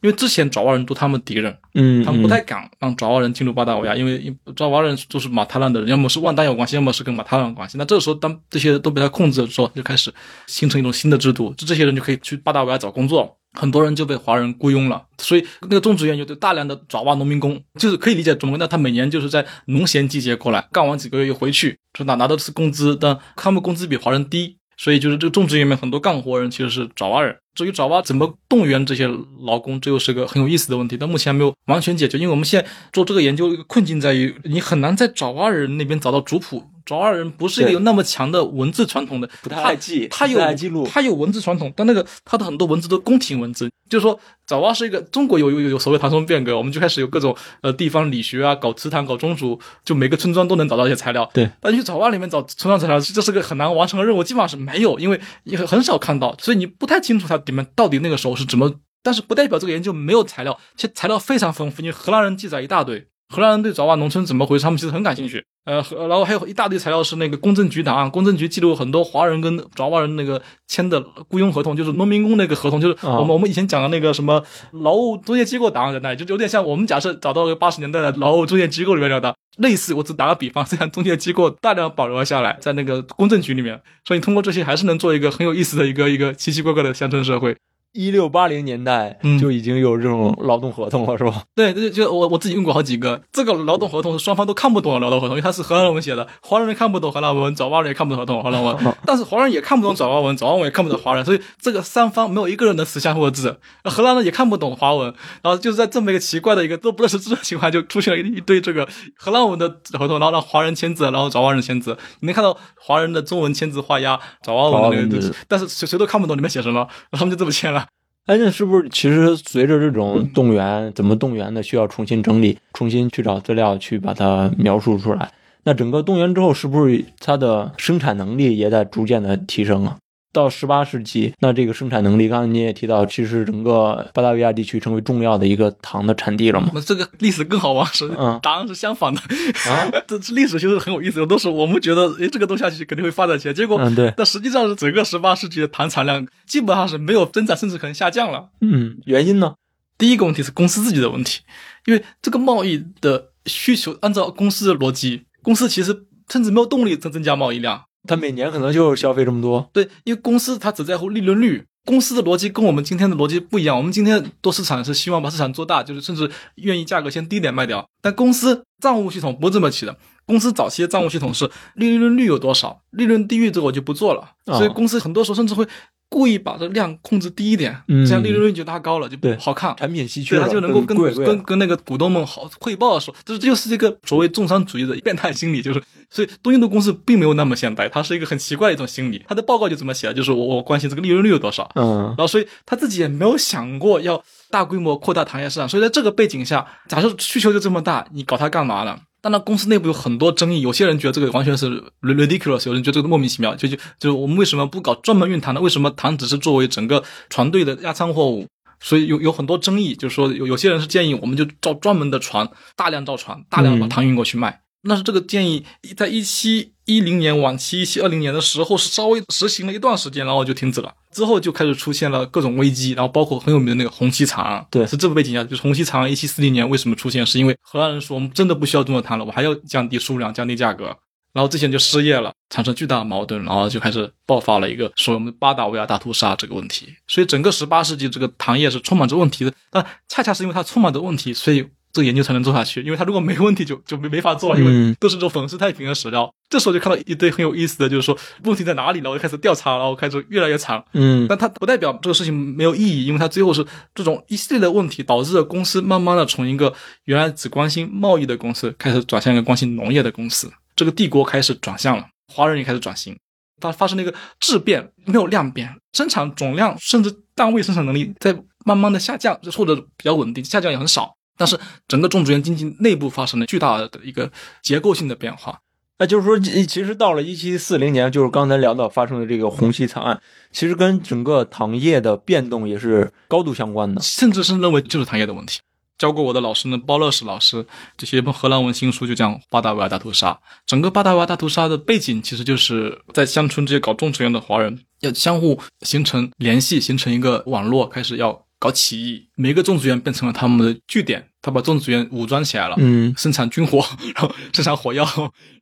B: 因为之前爪哇人都他们敌人，
C: 嗯，
B: 他们不太敢让爪哇人进入巴达维亚，因为爪哇人都是马塔兰的人，要么是万丹有关系，要么是跟马塔兰有关系。那这个时候，当这些都被他控制的时候，就开始形成一种新的制度，就这些人就可以去巴达维亚找工作。很多人就被华人雇佣了，所以那个种植园有大量的爪哇农民工，就是可以理解怎么，那他每年就是在农闲季节过来，干完几个月又回去，就拿拿的是工资，但他们工资比华人低，所以就是这个种植园里面很多干活人其实是爪哇人。至于爪哇怎么动员这些劳工，这又是个很有意思的问题，但目前还没有完全解决，因为我们现在做这个研究一个困境在于，你很难在爪哇人那边找到族谱。爪哇人不是一个有那么强的文字传统的，
C: 不太爱记，
B: 他有
C: 记录，
B: 他有文字传统，但那个他的很多文字都宫廷文字，就是说爪哇是一个中国有有有所谓唐宋变革，我们就开始有各种呃地方理学啊，搞祠堂，搞宗族，就每个村庄都能找到一些材料。
C: 对，
B: 但去爪哇里面找村庄材料，这是个很难完成的任务，基本上是没有，因为也很少看到，所以你不太清楚它你们到底那个时候是怎么。但是不代表这个研究没有材料，其实材料非常丰富，因为荷兰人记载一大堆。荷兰人对爪哇农村怎么回事，他们其实很感兴趣。呃，然后还有一大堆材料是那个公证局档案，公证局记录很多华人跟爪哇人那个签的雇佣合同，就是农民工那个合同，就是我们我们以前讲的那个什么劳务中介机构档案在那里，就有点像我们假设找到个八十年代的劳务中介机构里面的类似。我只打个比方，这样中介机构大量保留了下来，在那个公证局里面，所以通过这些还是能做一个很有意思的一个一个奇奇怪怪的乡村社会。
C: 一六八零年代就已经有这种劳动合同了，是吧？
B: 对，就就我我自己用过好几个。这个劳动合同是双方都看不懂的劳动合同，因为它是荷兰文写的，华人 看不懂荷兰文，爪哇人也看不懂合同荷兰文，但是华人也看不懂爪哇文，爪哇文也看不懂华人，所以这个三方没有一个人能识相互的字。荷兰人也看不懂华文，然后就是在这么一个奇怪的一个都不认识字的情况，就出现了一一堆这个荷兰文的合同，然后让华人签字，然后爪哇人签字。你能看到华人的中文签字画押，爪哇文的那个，但是谁谁都看不懂里面写什么，他们就这么签了。
C: 哎，那是不是其实随着这种动员，怎么动员的，需要重新整理，重新去找资料，去把它描述出来？那整个动员之后，是不是它的生产能力也在逐渐的提升啊？到十八世纪，那这个生产能力，刚才你也提到，其实整个巴达维亚地区成为重要的一个糖的产地了嘛？
B: 那这个历史更好玩，是
C: 嗯，
B: 答案是相反的
C: 啊。
B: 这历史就是很有意思的，都是我们觉得，哎，这个东西下去肯定会发展起来，结果，
C: 嗯，对。
B: 但实际上是整个十八世纪的糖产量基本上是没有增长，甚至可能下降了。
C: 嗯，原因呢？
B: 第一个问题是公司自己的问题，因为这个贸易的需求，按照公司的逻辑，公司其实甚至没有动力增增加贸易量。
C: 他每年可能就消费这么多，
B: 对，因为公司它只在乎利润率。公司的逻辑跟我们今天的逻辑不一样。我们今天做市场是希望把市场做大，就是甚至愿意价格先低点卖掉。但公司账务系统不是这么起的。公司早期的账务系统是利润率有多少，利润低于这个我就不做了。所以公司很多时候甚至会故意把这量控制低一点，这样利润率就拉高了，就不好看。
C: 产品稀缺，
B: 他就能够跟跟跟那个股东们好汇报的时候，这这就是这个所谓重商主义的变态心理，就是所以东印度公司并没有那么现代，它是一个很奇怪的一种心理。他的报告就这么写，就是我我关心这个利润率有多少，
C: 嗯，
B: 然后所以他自己也没有想过要大规模扩大糖业市场。所以在这个背景下，假设需求就这么大，你搞它干嘛呢？当然，公司内部有很多争议，有些人觉得这个完全是 ridiculous，有人觉得这个莫名其妙。就就就是我们为什么不搞专门运糖呢？为什么糖只是作为整个船队的压舱货物？所以有有很多争议，就是说有有些人是建议我们就造专门的船，大量造船，大量把糖运过去卖。那是这个建议在一七一零年晚期、一七二零年的时候是稍微实行了一段时间，然后就停止了。之后就开始出现了各种危机，然后包括很有名的那个红旗长，
C: 对，
B: 是这个背景下，就是红旗长一七四零年为什么出现？是因为荷兰人说我们真的不需要这么糖了，我还要降低数量、降低价格。然后这些人就失业了，产生巨大的矛盾，然后就开始爆发了一个说我们巴达维亚大屠杀这个问题。所以整个十八世纪这个糖业是充满着问题的，但恰恰是因为它充满着问题，所以。这个研究才能做下去，因为他如果没问题，就就没没法做，因为都是这种粉饰太平的史料。这时候就看到一堆很有意思的，就是说问题在哪里了，我就开始调查，然后开始越来越长。
C: 嗯，
B: 但它不代表这个事情没有意义，因为它最后是这种一系列的问题导致了公司慢慢的从一个原来只关心贸易的公司，开始转向一个关心农业的公司。这个帝国开始转向了，华人也开始转型，它发生了一个质变，没有量变，生产总量甚至单位生产能力在慢慢的下降，或者比较稳定，下降也很少。但是整个种植园经济内部发生了巨大的一个结构性的变化，
C: 那就是说，其实到了一七四零年，就是刚才聊到发生的这个红溪惨案，其实跟整个糖业的变动也是高度相关的，
B: 甚至是认为就是糖业的问题。教过我的老师呢，包乐士老师，这些荷兰文新书就讲巴达维亚大屠杀。整个巴达维亚大屠杀的背景，其实就是在乡村这些搞种植园的华人要相互形成联系，形成一个网络，开始要。搞起义，每个种植园变成了他们的据点，他把种植园武装起来了，
C: 嗯
B: 生产军火，然后生产火药，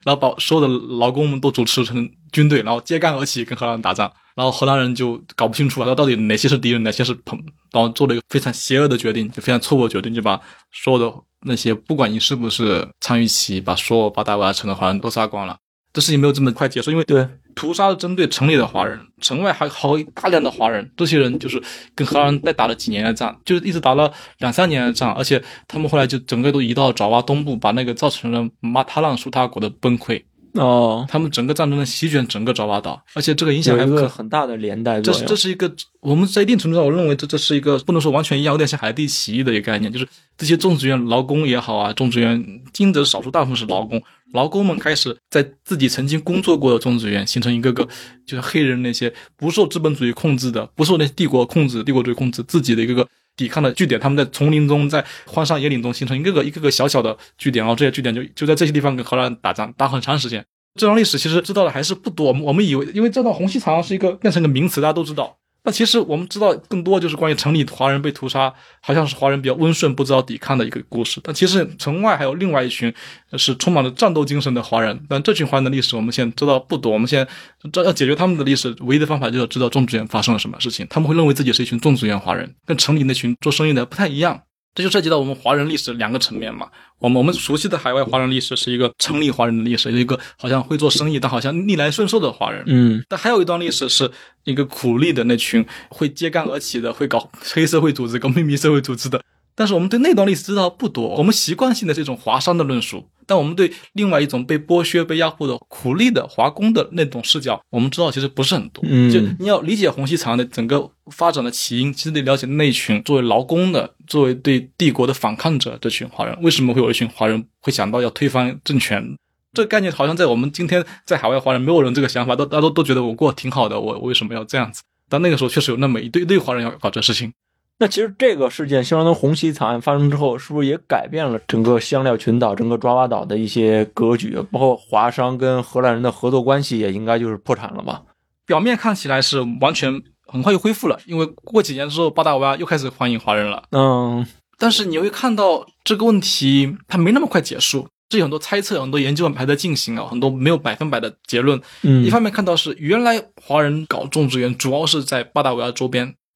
B: 然后把所有的劳工们都组织成军队，然后揭竿而起跟荷兰人打仗。然后荷兰人就搞不清楚他，到底哪些是敌人，哪些是朋，然后做了一个非常邪恶的决定，就非常错误的决定，就把所有的那些不管你是不是参与起义，把所有八大维亚城的华人都杀光了。这事情没有这么快结束，因为
C: 对，
B: 屠杀是针对城里的华人，城外还好大量的华人，这些人就是跟荷兰人再打了几年的仗，就是一直打了两三年的仗，而且他们后来就整个都移到爪哇东部，把那个造成了马塔朗苏他国的崩溃。
C: 哦，
B: 他们整个战争的席卷整个爪哇岛，而且这个影响
C: 有一个
B: 还是
C: 很大的连带
B: 这是
C: 作用。
B: 这是一个，我们在一定程度上，我认为这这是一个不能说完全一样，有点像海地起义的一个概念，就是这些种植园劳工也好啊，种植园经营者少数大部分是劳工，劳工们开始在自己曾经工作过的种植园形成一个个，就是黑人那些不受资本主义控制的，不受那些帝国控制、帝国主义控制自己的一个个抵抗的据点，他们在丛林中、在荒山野岭中形成一个个一个个小小的据点，然后这些据点就就在这些地方跟荷兰打仗，打很长时间。这段历史其实知道的还是不多，我们以为，因为这段红溪长是一个变成一个名词，大家都知道。那其实我们知道更多就是关于城里华人被屠杀，好像是华人比较温顺，不知道抵抗的一个故事。但其实城外还有另外一群是充满了战斗精神的华人，但这群华人的历史我们现在知道不多。我们现在这要解决他们的历史，唯一的方法就是知道种植园发生了什么事情。他们会认为自己是一群种植园华人，跟城里那群做生意的不太一样。这就涉及到我们华人历史两个层面嘛。我们我们熟悉的海外华人历史是一个城里华人的历史，一个好像会做生意但好像逆来顺受的华人。
C: 嗯
B: 但还有一段历史是一个苦力的那群会揭竿而起的，会搞黑社会组织、搞秘密社会组织的。但是我们对那段历史知道不多，我们习惯性的这种华商的论述，但我们对另外一种被剥削、被压迫的苦力的华工的那种视角，我们知道其实不是很多。
C: 嗯
B: 就你要理解红旗长的整个发展的起因，其实得了解那群作为劳工的、作为对帝国的反抗者这群华人，为什么会有一群华人会想到要推翻政权？这个概念好像在我们今天在海外华人没有人这个想法，都大家都都觉得我过得挺好的，我我为什么要这样子？但那个时候确实有那么一堆一堆华人要搞这事情。
C: 那其实这个事件，相当于红旗惨案发生之后，是不是也改变了整个香料群岛、整个爪哇岛的一些格局？包括华商跟荷兰人的合作关系，也应该就是破产了吧？
B: 表面看起来是完全很快就恢复了，因为过几年之后，巴达维亚又开始欢迎华人了。
C: 嗯
B: 但是你会看到这个问题它没那么快结束，这有很多猜测，很多研究还在进行啊，很多没有百分百的结论。
C: 嗯，
B: 一方面看到是原来华人搞种植园主要是在巴达维亚周边，但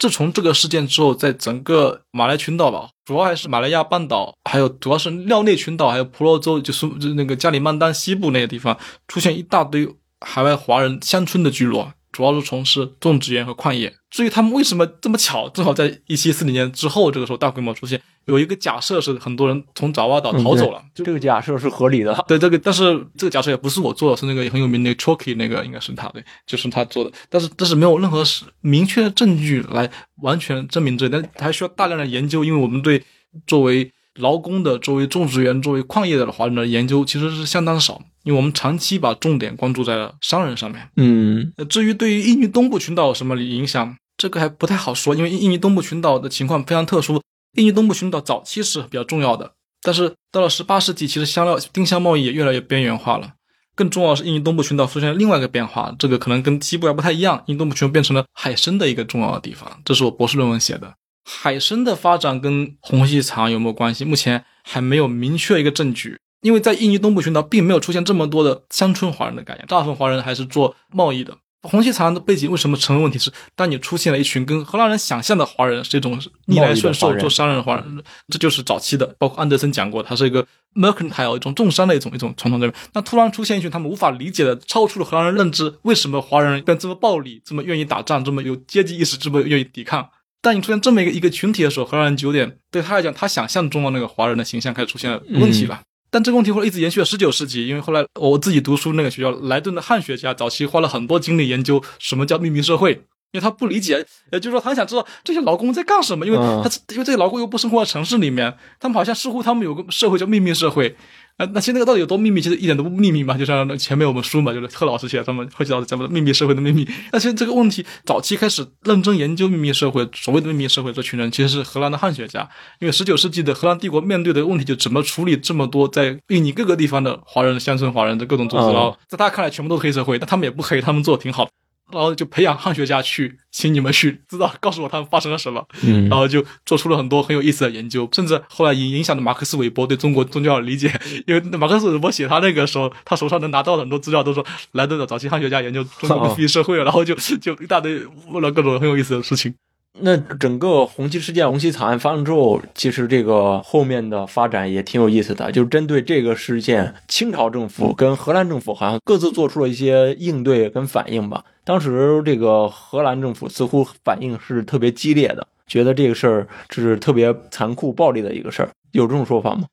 B: 自从这个事件之后，在整个马来群岛吧，主要还是马来亚半岛，还有主要是廖内群岛，还有婆罗洲，就是就那个加里曼丹西部那些地方，出现一大堆海外华人乡村的聚落，主要是从事种植园和矿业。至于他们为什么这么巧，正好在一七四零年之后，这个时候大规模出现，有一个假设是很多人从爪哇岛逃走了，就
C: 这个假设是合理的。
B: 对这个，但是这个假设也不是我做的，是那个很有名的 Chalky 那个应该是他对，就是他做的，但是但是没有任何是明确的证据来完全证明这个，但还需要大量的研究，因为我们对作为劳工的、作为种植园、作为矿业的华人的研究其实是相当少，因为我们长期把重点关注在了商人上面。
C: 嗯
B: 呃至于对于印尼东部群岛有什么影响，这个还不太好说，因为印尼东部群岛的情况非常特殊。印尼东部群岛早期是比较重要的，但是到了十八世纪，其实香料丁香贸易也越来越边缘化了。更重要的是，印尼东部群岛出现了另外一个变化，这个可能跟西部还不太一样。印尼东部群岛变成了海参的一个重要的地方，这是我博士论文写的。海参的发展跟红细长有没有关系？目前还没有明确一个证据，因为在印尼东部群岛并没有出现这么多的乡村华人的概念，大部分华人还是做贸易的。红细长的背景为什么成为问题是，当你出现了一群跟荷兰人想象的华人是一种逆来顺受做商人的华人，这就是早期的，包括安德森讲过，他是一个 mercantile 一种重商的一种一种传统人。那突然出现一群他们无法理解的，超出了荷兰人认知，为什么华人变这么暴力，这么愿意打仗，这么有阶级意识，这么愿意抵抗？当你出现这么一个一个群体的时候，荷兰人就有点对他来讲，他想象中的那个华人的形象开始出现了问题了。但这个问题会一直延续到十九世纪，因为后来我自己读书那个学校，莱顿的汉学家早期花了很多精力研究什么叫秘密社会，因为他不理解，也就是说他想知道这些劳工在干什么，因为
C: 嗯
B: 他、因为这些劳工又不生活在城市里面，他们好像似乎他们有个社会叫秘密社会。呃，那其实那个到底有多秘密？其实一点都不秘密嘛，就像前面我们书嘛，就是贺老师写的，他们会写到咱们的秘密社会的秘密。那其实这个问题早期开始认真研究秘密社会，所谓的秘密社会这群人其实是荷兰的汉学家，因为十九世纪的荷兰帝国面对的问题就怎么处理这么多在印尼各个地方的华人、乡村华人的各种组织，
C: 嗯
B: 然后在他看来全部都是黑社会，但他们也不黑，他们做的挺好的。然后就培养汉学家去，请你们去知道告诉我他们发生了什么，
C: 嗯。
B: 然后就做出了很多很有意思的研究，甚至后来影影响了马克思韦伯对中国宗教的理解，因为马克思韦伯写他那个时候，他手上能拿到的很多资料，都说莱顿的早期汉学家研究中国不服役社会，然后就就一大堆问了各种很有意思的事情。
C: 那整个红旗事件、红旗惨案发生之后，其实这个后面的发展也挺有意思的。就是针对这个事件，清朝政府跟荷兰政府好像各自做出了一些应对跟反应吧。当时这个荷兰政府似乎反应是特别激烈的，觉得这个事儿是特别残酷、暴力的一个事儿，有这种说法吗？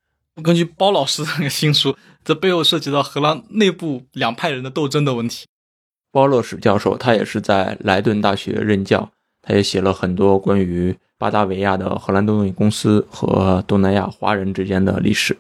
B: 根据包老师的那个新书，这背后涉及到荷兰内部两派人的斗争的问题。
C: 包乐史教授他也是在莱顿大学任教，他也写了很多关于巴达维亚的荷兰东印公司和东南亚华人之间的历史。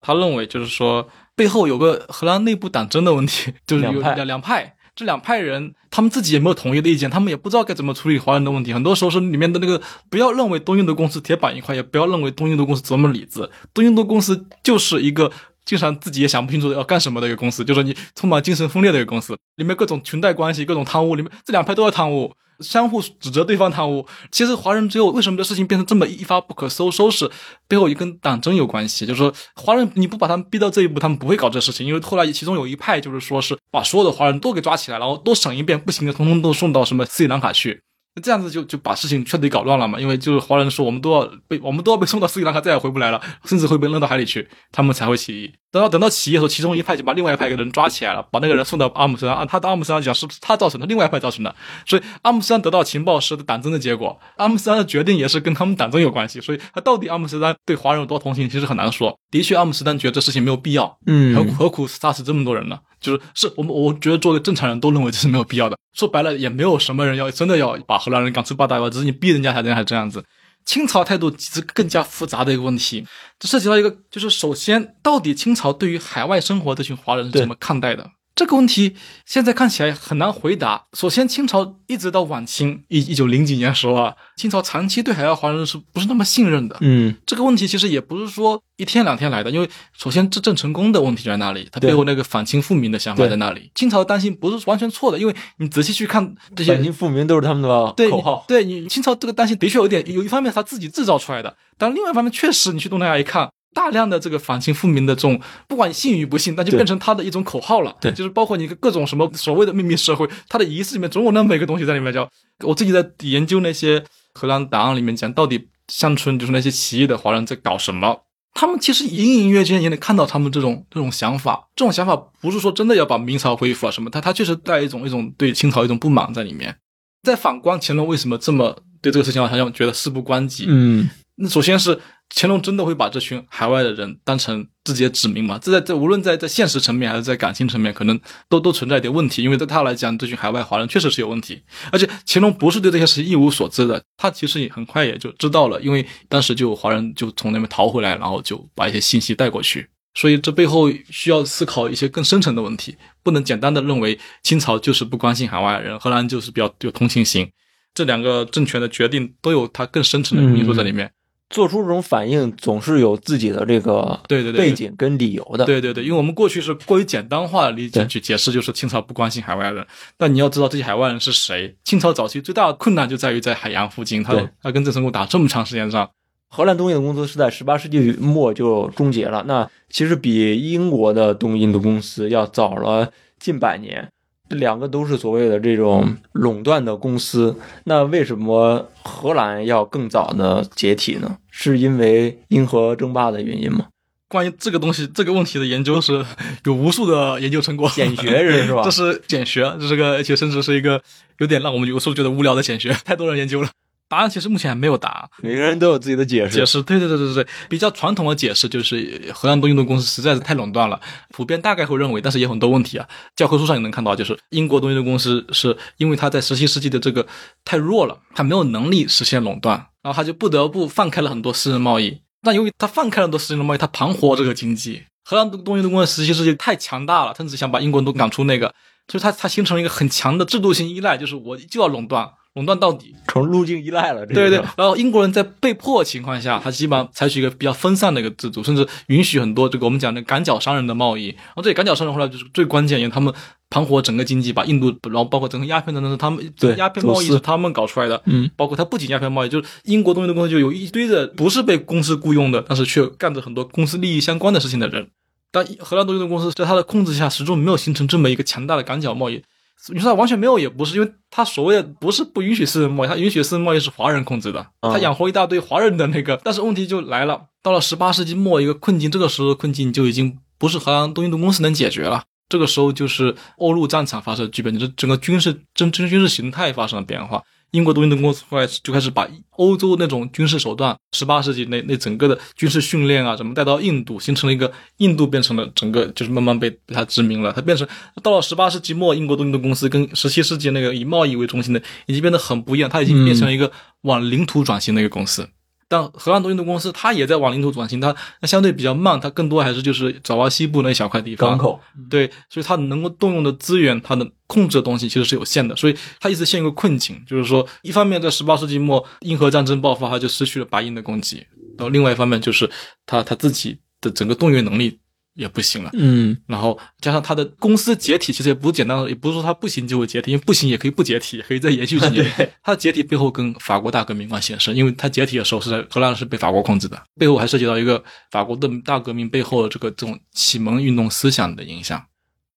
B: 他认为就是说背后有个荷兰内部党争的问题，就是有
C: 两派
B: 两两派。这两派人，他们自己也没有统一的意见，他们也不知道该怎么处理华人的问题。很多时候是里面的那个，不要认为东印度公司铁板一块，也不要认为东印度公司怎么理智。东印度公司就是一个经常自己也想不清楚要干什么的一个公司，就是你充满精神分裂的一个公司，里面各种裙带关系、各种贪污，里面这两派都要贪污。相互指责对方贪污，其实华人只有为什么这事情变成这么一发不可收收拾，背后也跟党争有关系。就是说，华人你不把他们逼到这一步，他们不会搞这事情。因为后来其中有一派就是说是把所有的华人都给抓起来，然后都审一遍，不行的，通通都送到什么斯里兰卡去。这样子就就把事情彻底搞乱了嘛，因为就是华人说我们都要被我们都要被送到斯里兰卡，再也回不来了，甚至会被扔到海里去，他们才会起义。等到等到起义的时候，其中一派就把另外一派给人抓起来了，把那个人送到阿姆斯特丹，按他到阿姆斯特丹讲是不是他造成的，另外一派造成的，所以阿姆斯特丹得到情报是党争的结果，阿姆斯特丹的决定也是跟他们党争有关系，所以他到底阿姆斯丹对华人有多同情，其实很难说。的确，阿姆斯丹觉得这事情没有必要，
C: 嗯
B: 何何苦杀死这么多人呢？就是是我们，我觉得作为正常人都认为这是没有必要的。说白了，也没有什么人要真的要把荷兰人赶出八大关，只是你逼人家才人家才这样子。清朝态度其实更加复杂的一个问题，这涉及到一个，就是首先，到底清朝对于海外生活这群华人是怎么看待的？这个问题现在看起来很难回答。首先，清朝一直到晚清一一九零几年时候啊，清朝长期对海外华人是不是那么信任的？
C: 嗯
B: 这个问题其实也不是说一天两天来的，因为首先这郑成功的问题在那里，他背后那个反清复明的想法在那里。清朝的担心不是完全错的，因为你仔细去看这些
C: 反清复明都是他们的
B: 对
C: 口号。
B: 对你清朝这个担心的确有点，有一方面是他自己制造出来的，但另外一方面确实你去东南亚一看。大量的这个反清复明的这种，不管你信与不信，那就变成他的一种口号了。
C: 对
B: 就是包括你各种什么所谓的秘密社会，它的仪式里面总有那么一个东西在里面叫。我自己在研究那些荷兰档案里面讲，到底乡村就是那些起义的华人在搞什么。他们其实隐隐约约间也能看到他们这种这种想法，这种想法不是说真的要把明朝恢复啊什么，他他确实带一种一种对清朝一种不满在里面。再反观乾隆为什么这么对这个事情好像觉得事不关己？
C: 嗯
B: 那首先是乾隆真的会把这群海外的人当成自己的子民吗？这在这无论在在现实层面还是在感情层面，可能都都存在一点问题。因为对他来讲，这群海外华人确实是有问题，而且乾隆不是对这些事情一无所知的，他其实也很快也就知道了，因为当时就有华人就从那边逃回来，然后就把一些信息带过去。所以这背后需要思考一些更深层的问题，不能简单的认为清朝就是不关心海外人，荷兰就是比较有同情心。这两个政权的决定都有它更深层的因素在里面。
C: 做出这种反应总是有自己的这个
B: 对对对
C: 背景跟理由的。
B: 对对对，因为我们过去是过于简单化的理解去解释，就是清朝不关心海外人。但你要知道这些海外人是谁。清朝早期最大的困难就在于在海洋附近，他他跟郑成功打这么长时间仗。
C: 荷兰东印度公司是在十八世纪末就终结了，那其实比英国的东印度公司要早了近百年。这两个都是所谓的这种垄断的公司，那为什么荷兰要更早的解体呢？是因为英荷争霸的原因吗？
B: 关于这个东西 这个问题的研究是有无数的研究成果，
C: 简学是是吧
B: 这是简学，这是个而且甚至是一个有点让我们有时候觉得无聊的简学，太多人研究了。答案其实目前还没有答案。
C: 每个人都有自己的解释。
B: 解释，对对对对对，比较传统的解释就是荷兰东印度公司实在是太垄断了，普遍大概会认为，但是也有很多问题啊。教科书上也能看到，就是英国东印度公司是因为它在十七世纪的这个太弱了，它没有能力实现垄断，然后它就不得不放开了很多私人贸易。但由于它放开了很多私人贸易，它盘活这个经济。荷兰东印度公司十七世纪太强大了，甚至想把英国人都赶出那个，所以它它形成了一个很强的制度性依赖，就是我就要垄断。垄断到底。
C: 成路径依赖了。这
B: 对对，然后英国人在被迫情况下，他基本上采取一个比较分散的一个制度，甚至允许很多这个我们讲的赶脚商人的贸易。然后这里赶脚商人后来就是最关键，因为他们盘活整个经济，把印度，然后包括整个鸦片战争是他们
C: 对
B: 鸦片贸易是他们搞出来的。
C: 嗯，
B: 包括他不仅鸦片贸易，就是英国东印度公司就有一堆的不是被公司雇佣的，但是却干着很多公司利益相关的事情的人。但荷兰东印度公司在他的控制下，始终没有形成这么一个强大的赶脚贸易。你说他完全没有也不是，因为他所谓的不是不允许私人贸易，他允许私人贸易是华人控制的，他养活一大堆华人的那个。但是问题就来了，到了十八世纪末一个困境，这个时候的困境就已经不是荷兰东印度公司能解决了。这个时候就是欧陆战场发生巨变，就是整个军事真真军事形态发生了变化。英国东印度公司后来就开始把欧洲那种军事手段，十八世纪那那整个的军事训练啊，怎么带到印度，形成了一个印度变成了整个就是慢慢被被它殖民了。它变成到了十八世纪末，英国东印度公司跟十七世纪那个以贸易为中心的已经变得很不一样，它已经变成了一个往领土转型的一个公司。但荷兰东印度公司它也在往领土转型，它那相对比较慢，它更多还是就是爪哇西部那一小块地方
C: 港口，
B: 对，所以它能够动用的资源，它能控制的东西其实是有限的，所以它一直陷入困境，就是说，一方面在十八世纪末英荷战争爆发，它就失去了白银的供给，然后另外一方面就是它它自己的整个动员能力也不行了。
C: 嗯，
B: 然后加上它的公司解体，其实也不是简单的，也不是说它不行就会解体，因为不行也可以不解体，也可以再延续几年。它的解体背后跟法国大革命关系很深，因为它解体的时候是在荷兰是被法国控制的，背后还涉及到一个法国的大革命背后的这个这种启蒙运动思想的影响。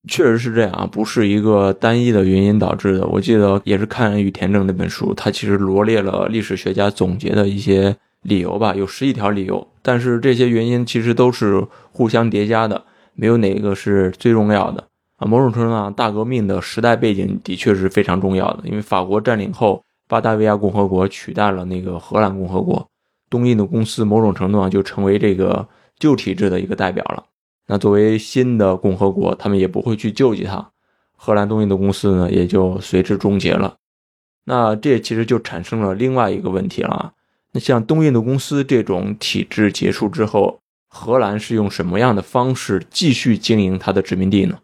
C: 确实是这样啊，不是一个单一的原因导致的。我记得也是看羽田正那本书，他其实罗列了历史学家总结的一些理由吧，有十几条理由，但是这些原因其实都是互相叠加的，没有哪个是最重要的啊。某种程度上，大革命的时代背景的确是非常重要的，因为法国占领后，巴达维亚共和国取代了那个荷兰共和国，东印度公司某种程度上就成为这个旧体制的一个代表了。那作为新的共和国，他们也不会去救济它，荷兰东印度公司呢也就随之终结了。那这其实就产生了另外一个问题了啊。那像东印度公司这种体制结束之后，荷兰是用什么样的方式继续经营它的殖民地呢？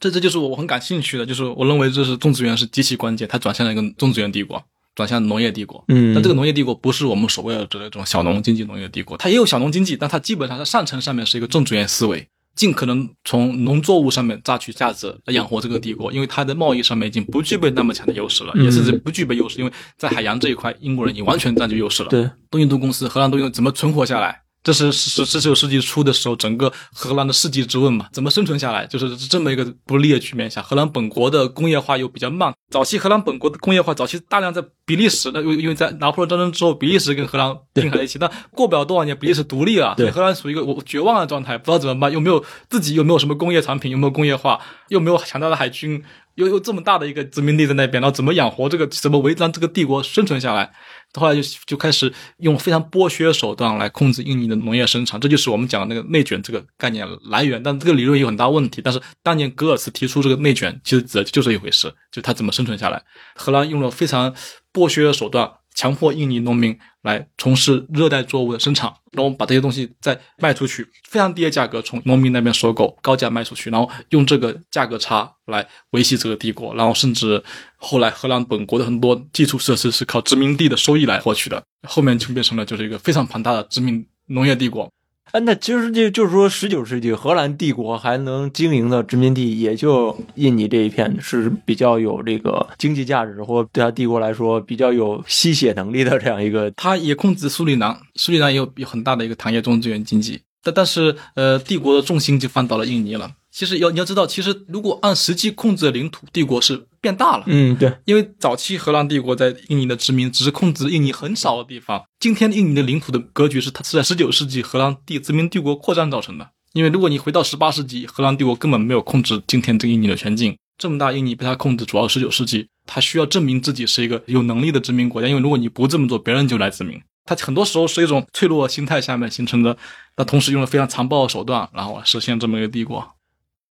B: 这这就是我很感兴趣的，就是我认为这是种植园是极其关键，它转向了一个种植园帝国，转向农业帝国。
C: 嗯
B: 但这个农业帝国不是我们所谓的这种小农经济农业帝国，它也有小农经济，但它基本上在上层上面是一个种植园思维，尽可能从农作物上面榨取价值来养活这个帝国，因为它的贸易上面已经不具备那么强的优势了，
C: 嗯
B: 也甚至不具备优势，因为在海洋这一块，英国人已经完全占据优势了。
C: 对，
B: 东印度公司、荷兰东印度怎么存活下来？这是十十九世纪初的时候，整个荷兰的世纪之问嘛，怎么生存下来？就是这么一个不利的局面下，荷兰本国的工业化又比较慢。早期荷兰本国的工业化，早期大量在比利时那，因为因为在拿破仑战争之后，比利时跟荷兰并在一起，但过不了多少年，比利时独立了，
C: 对
B: 荷兰属于一个我绝望的状态，不知道怎么办，又没有自己又没有什么工业产品，又没有工业化，又没有强大的海军，又有这么大的一个殖民地在那边，然后怎么养活这个，怎么维让这个帝国生存下来？他后来就就开始用非常剥削手段来控制印尼的农业生产，这就是我们讲的那个内卷这个概念来源。但这个理论有很大问题。但是当年格尔斯提出这个内卷，其实指的就是一回事，就他怎么生存下来。荷兰用了非常剥削的手段，强迫印尼农民来从事热带作物的生产，然后把这些东西再卖出去，非常低的价格从农民那边收购，高价卖出去，然后用这个价格差来维系这个帝国，然后甚至后来荷兰本国的很多基础设施是靠殖民地的收益来获取的，后面就变成了就是一个非常庞大的殖民农业帝国。
C: 啊，那其实就就是说，十九世纪荷兰帝国还能经营的殖民地，也就印尼这一片是比较有这个经济价值，或对他帝国来说比较有吸血能力的这样一个。
B: 他也控制苏里南，苏里南也有有很大的一个糖业种植园经济，但但是呃，帝国的重心就放到了印尼了。其实要你要知道，其实如果按实际控制的领土，帝国是变大了。
C: 嗯，对，
B: 因为早期荷兰帝国在印尼的殖民只是控制印尼很少的地方，今天印尼的领土的格局是它是在十九世纪荷兰帝殖民帝国扩张造成的。因为如果你回到十八世纪，荷兰帝国根本没有控制今天这个印尼的全境，这么大印尼被它控制，主要十九世纪，它需要证明自己是一个有能力的殖民国家，因为如果你不这么做，别人就来殖民。它很多时候是一种脆弱心态下面形成的，那同时用了非常残暴的手段，然后实现这么一个帝国。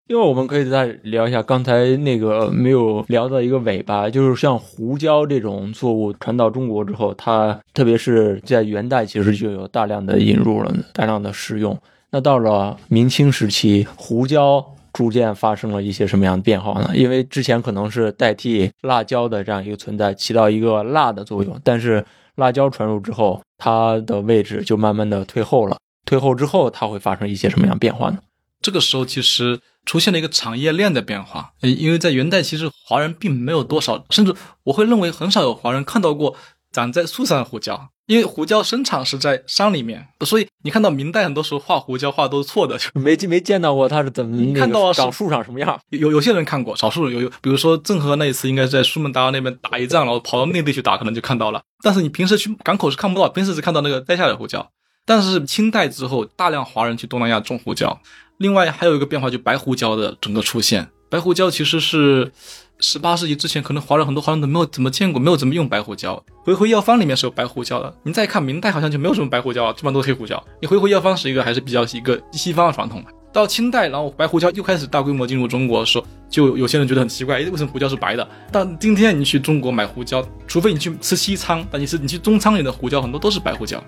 C: 因为我们可以再聊一下刚才那个没有聊到一个尾巴，就是像胡椒这种作物传到中国之后，它特别是在元代其实就有大量的引入了，大量的使用。那到了明清时期，胡椒逐渐发生了一些什么样的变化呢？因为之前可能是代替辣椒的这样一个存在，起到一个辣的作用，但是辣椒传入之后，它的位置就慢慢的退后了。退后之后，它会发生一些什么样变化呢？
B: 这个时候其实出现了一个产业链的变化，因为在元代其实华人并没有多少，甚至我会认为很少有华人看到过长在树上的胡椒，因为胡椒生产是在山里面，所以你看到明代很多时候画胡椒画都是错的，就
C: 没没见到过它是怎么
B: 看到
C: 长树上什么样。
B: 有有些人看过，少数人有有，比如说郑和那一次应该是在苏门答腊那边打一仗，然后跑到内地去打，可能就看到了。但是你平时去港口是看不到，平时只看到那个摘下来的胡椒。但是清代之后，大量华人去东南亚种胡椒。另外还有一个变化，就白胡椒的整个出现。白胡椒其实是十八世纪之前，可能华人很多华人都没有怎么见过，没有怎么用白胡椒。回回药方里面是有白胡椒的。你再看明代，好像就没有什么白胡椒，基本上都是黑胡椒。你回回药方是一个还是比较一个西方的传统。到清代，然后白胡椒又开始大规模进入中国的时候，就有些人觉得很奇怪，诶，为什么胡椒是白的？但今天你去中国买胡椒，除非你去吃西餐，但你是你去中餐里的胡椒，很多都是白胡椒。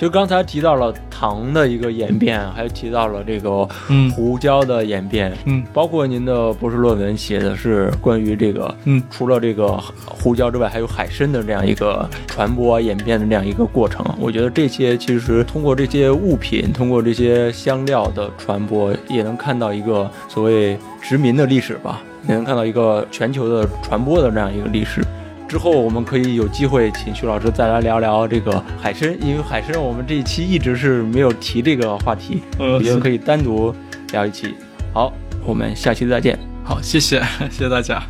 C: 其实刚才提到了糖的一个演变，还提到了这个胡椒的演变，
B: 嗯，
C: 包括您的博士论文写的是关于这个，
B: 嗯，
C: 除了这个胡椒之外，还有海参的这样一个传播演变的这样一个过程。我觉得这些其实通过这些物品，通过这些香料的传播，也能看到一个所谓殖民的历史吧，也能看到一个全球的传播的这样一个历史。之后我们可以有机会请徐老师再来聊聊这个海参，因为海参我们这一期一直是没有提这个话题，我觉得可以单独聊一期。好，我们下期再见。
B: 好，谢谢，谢谢大家。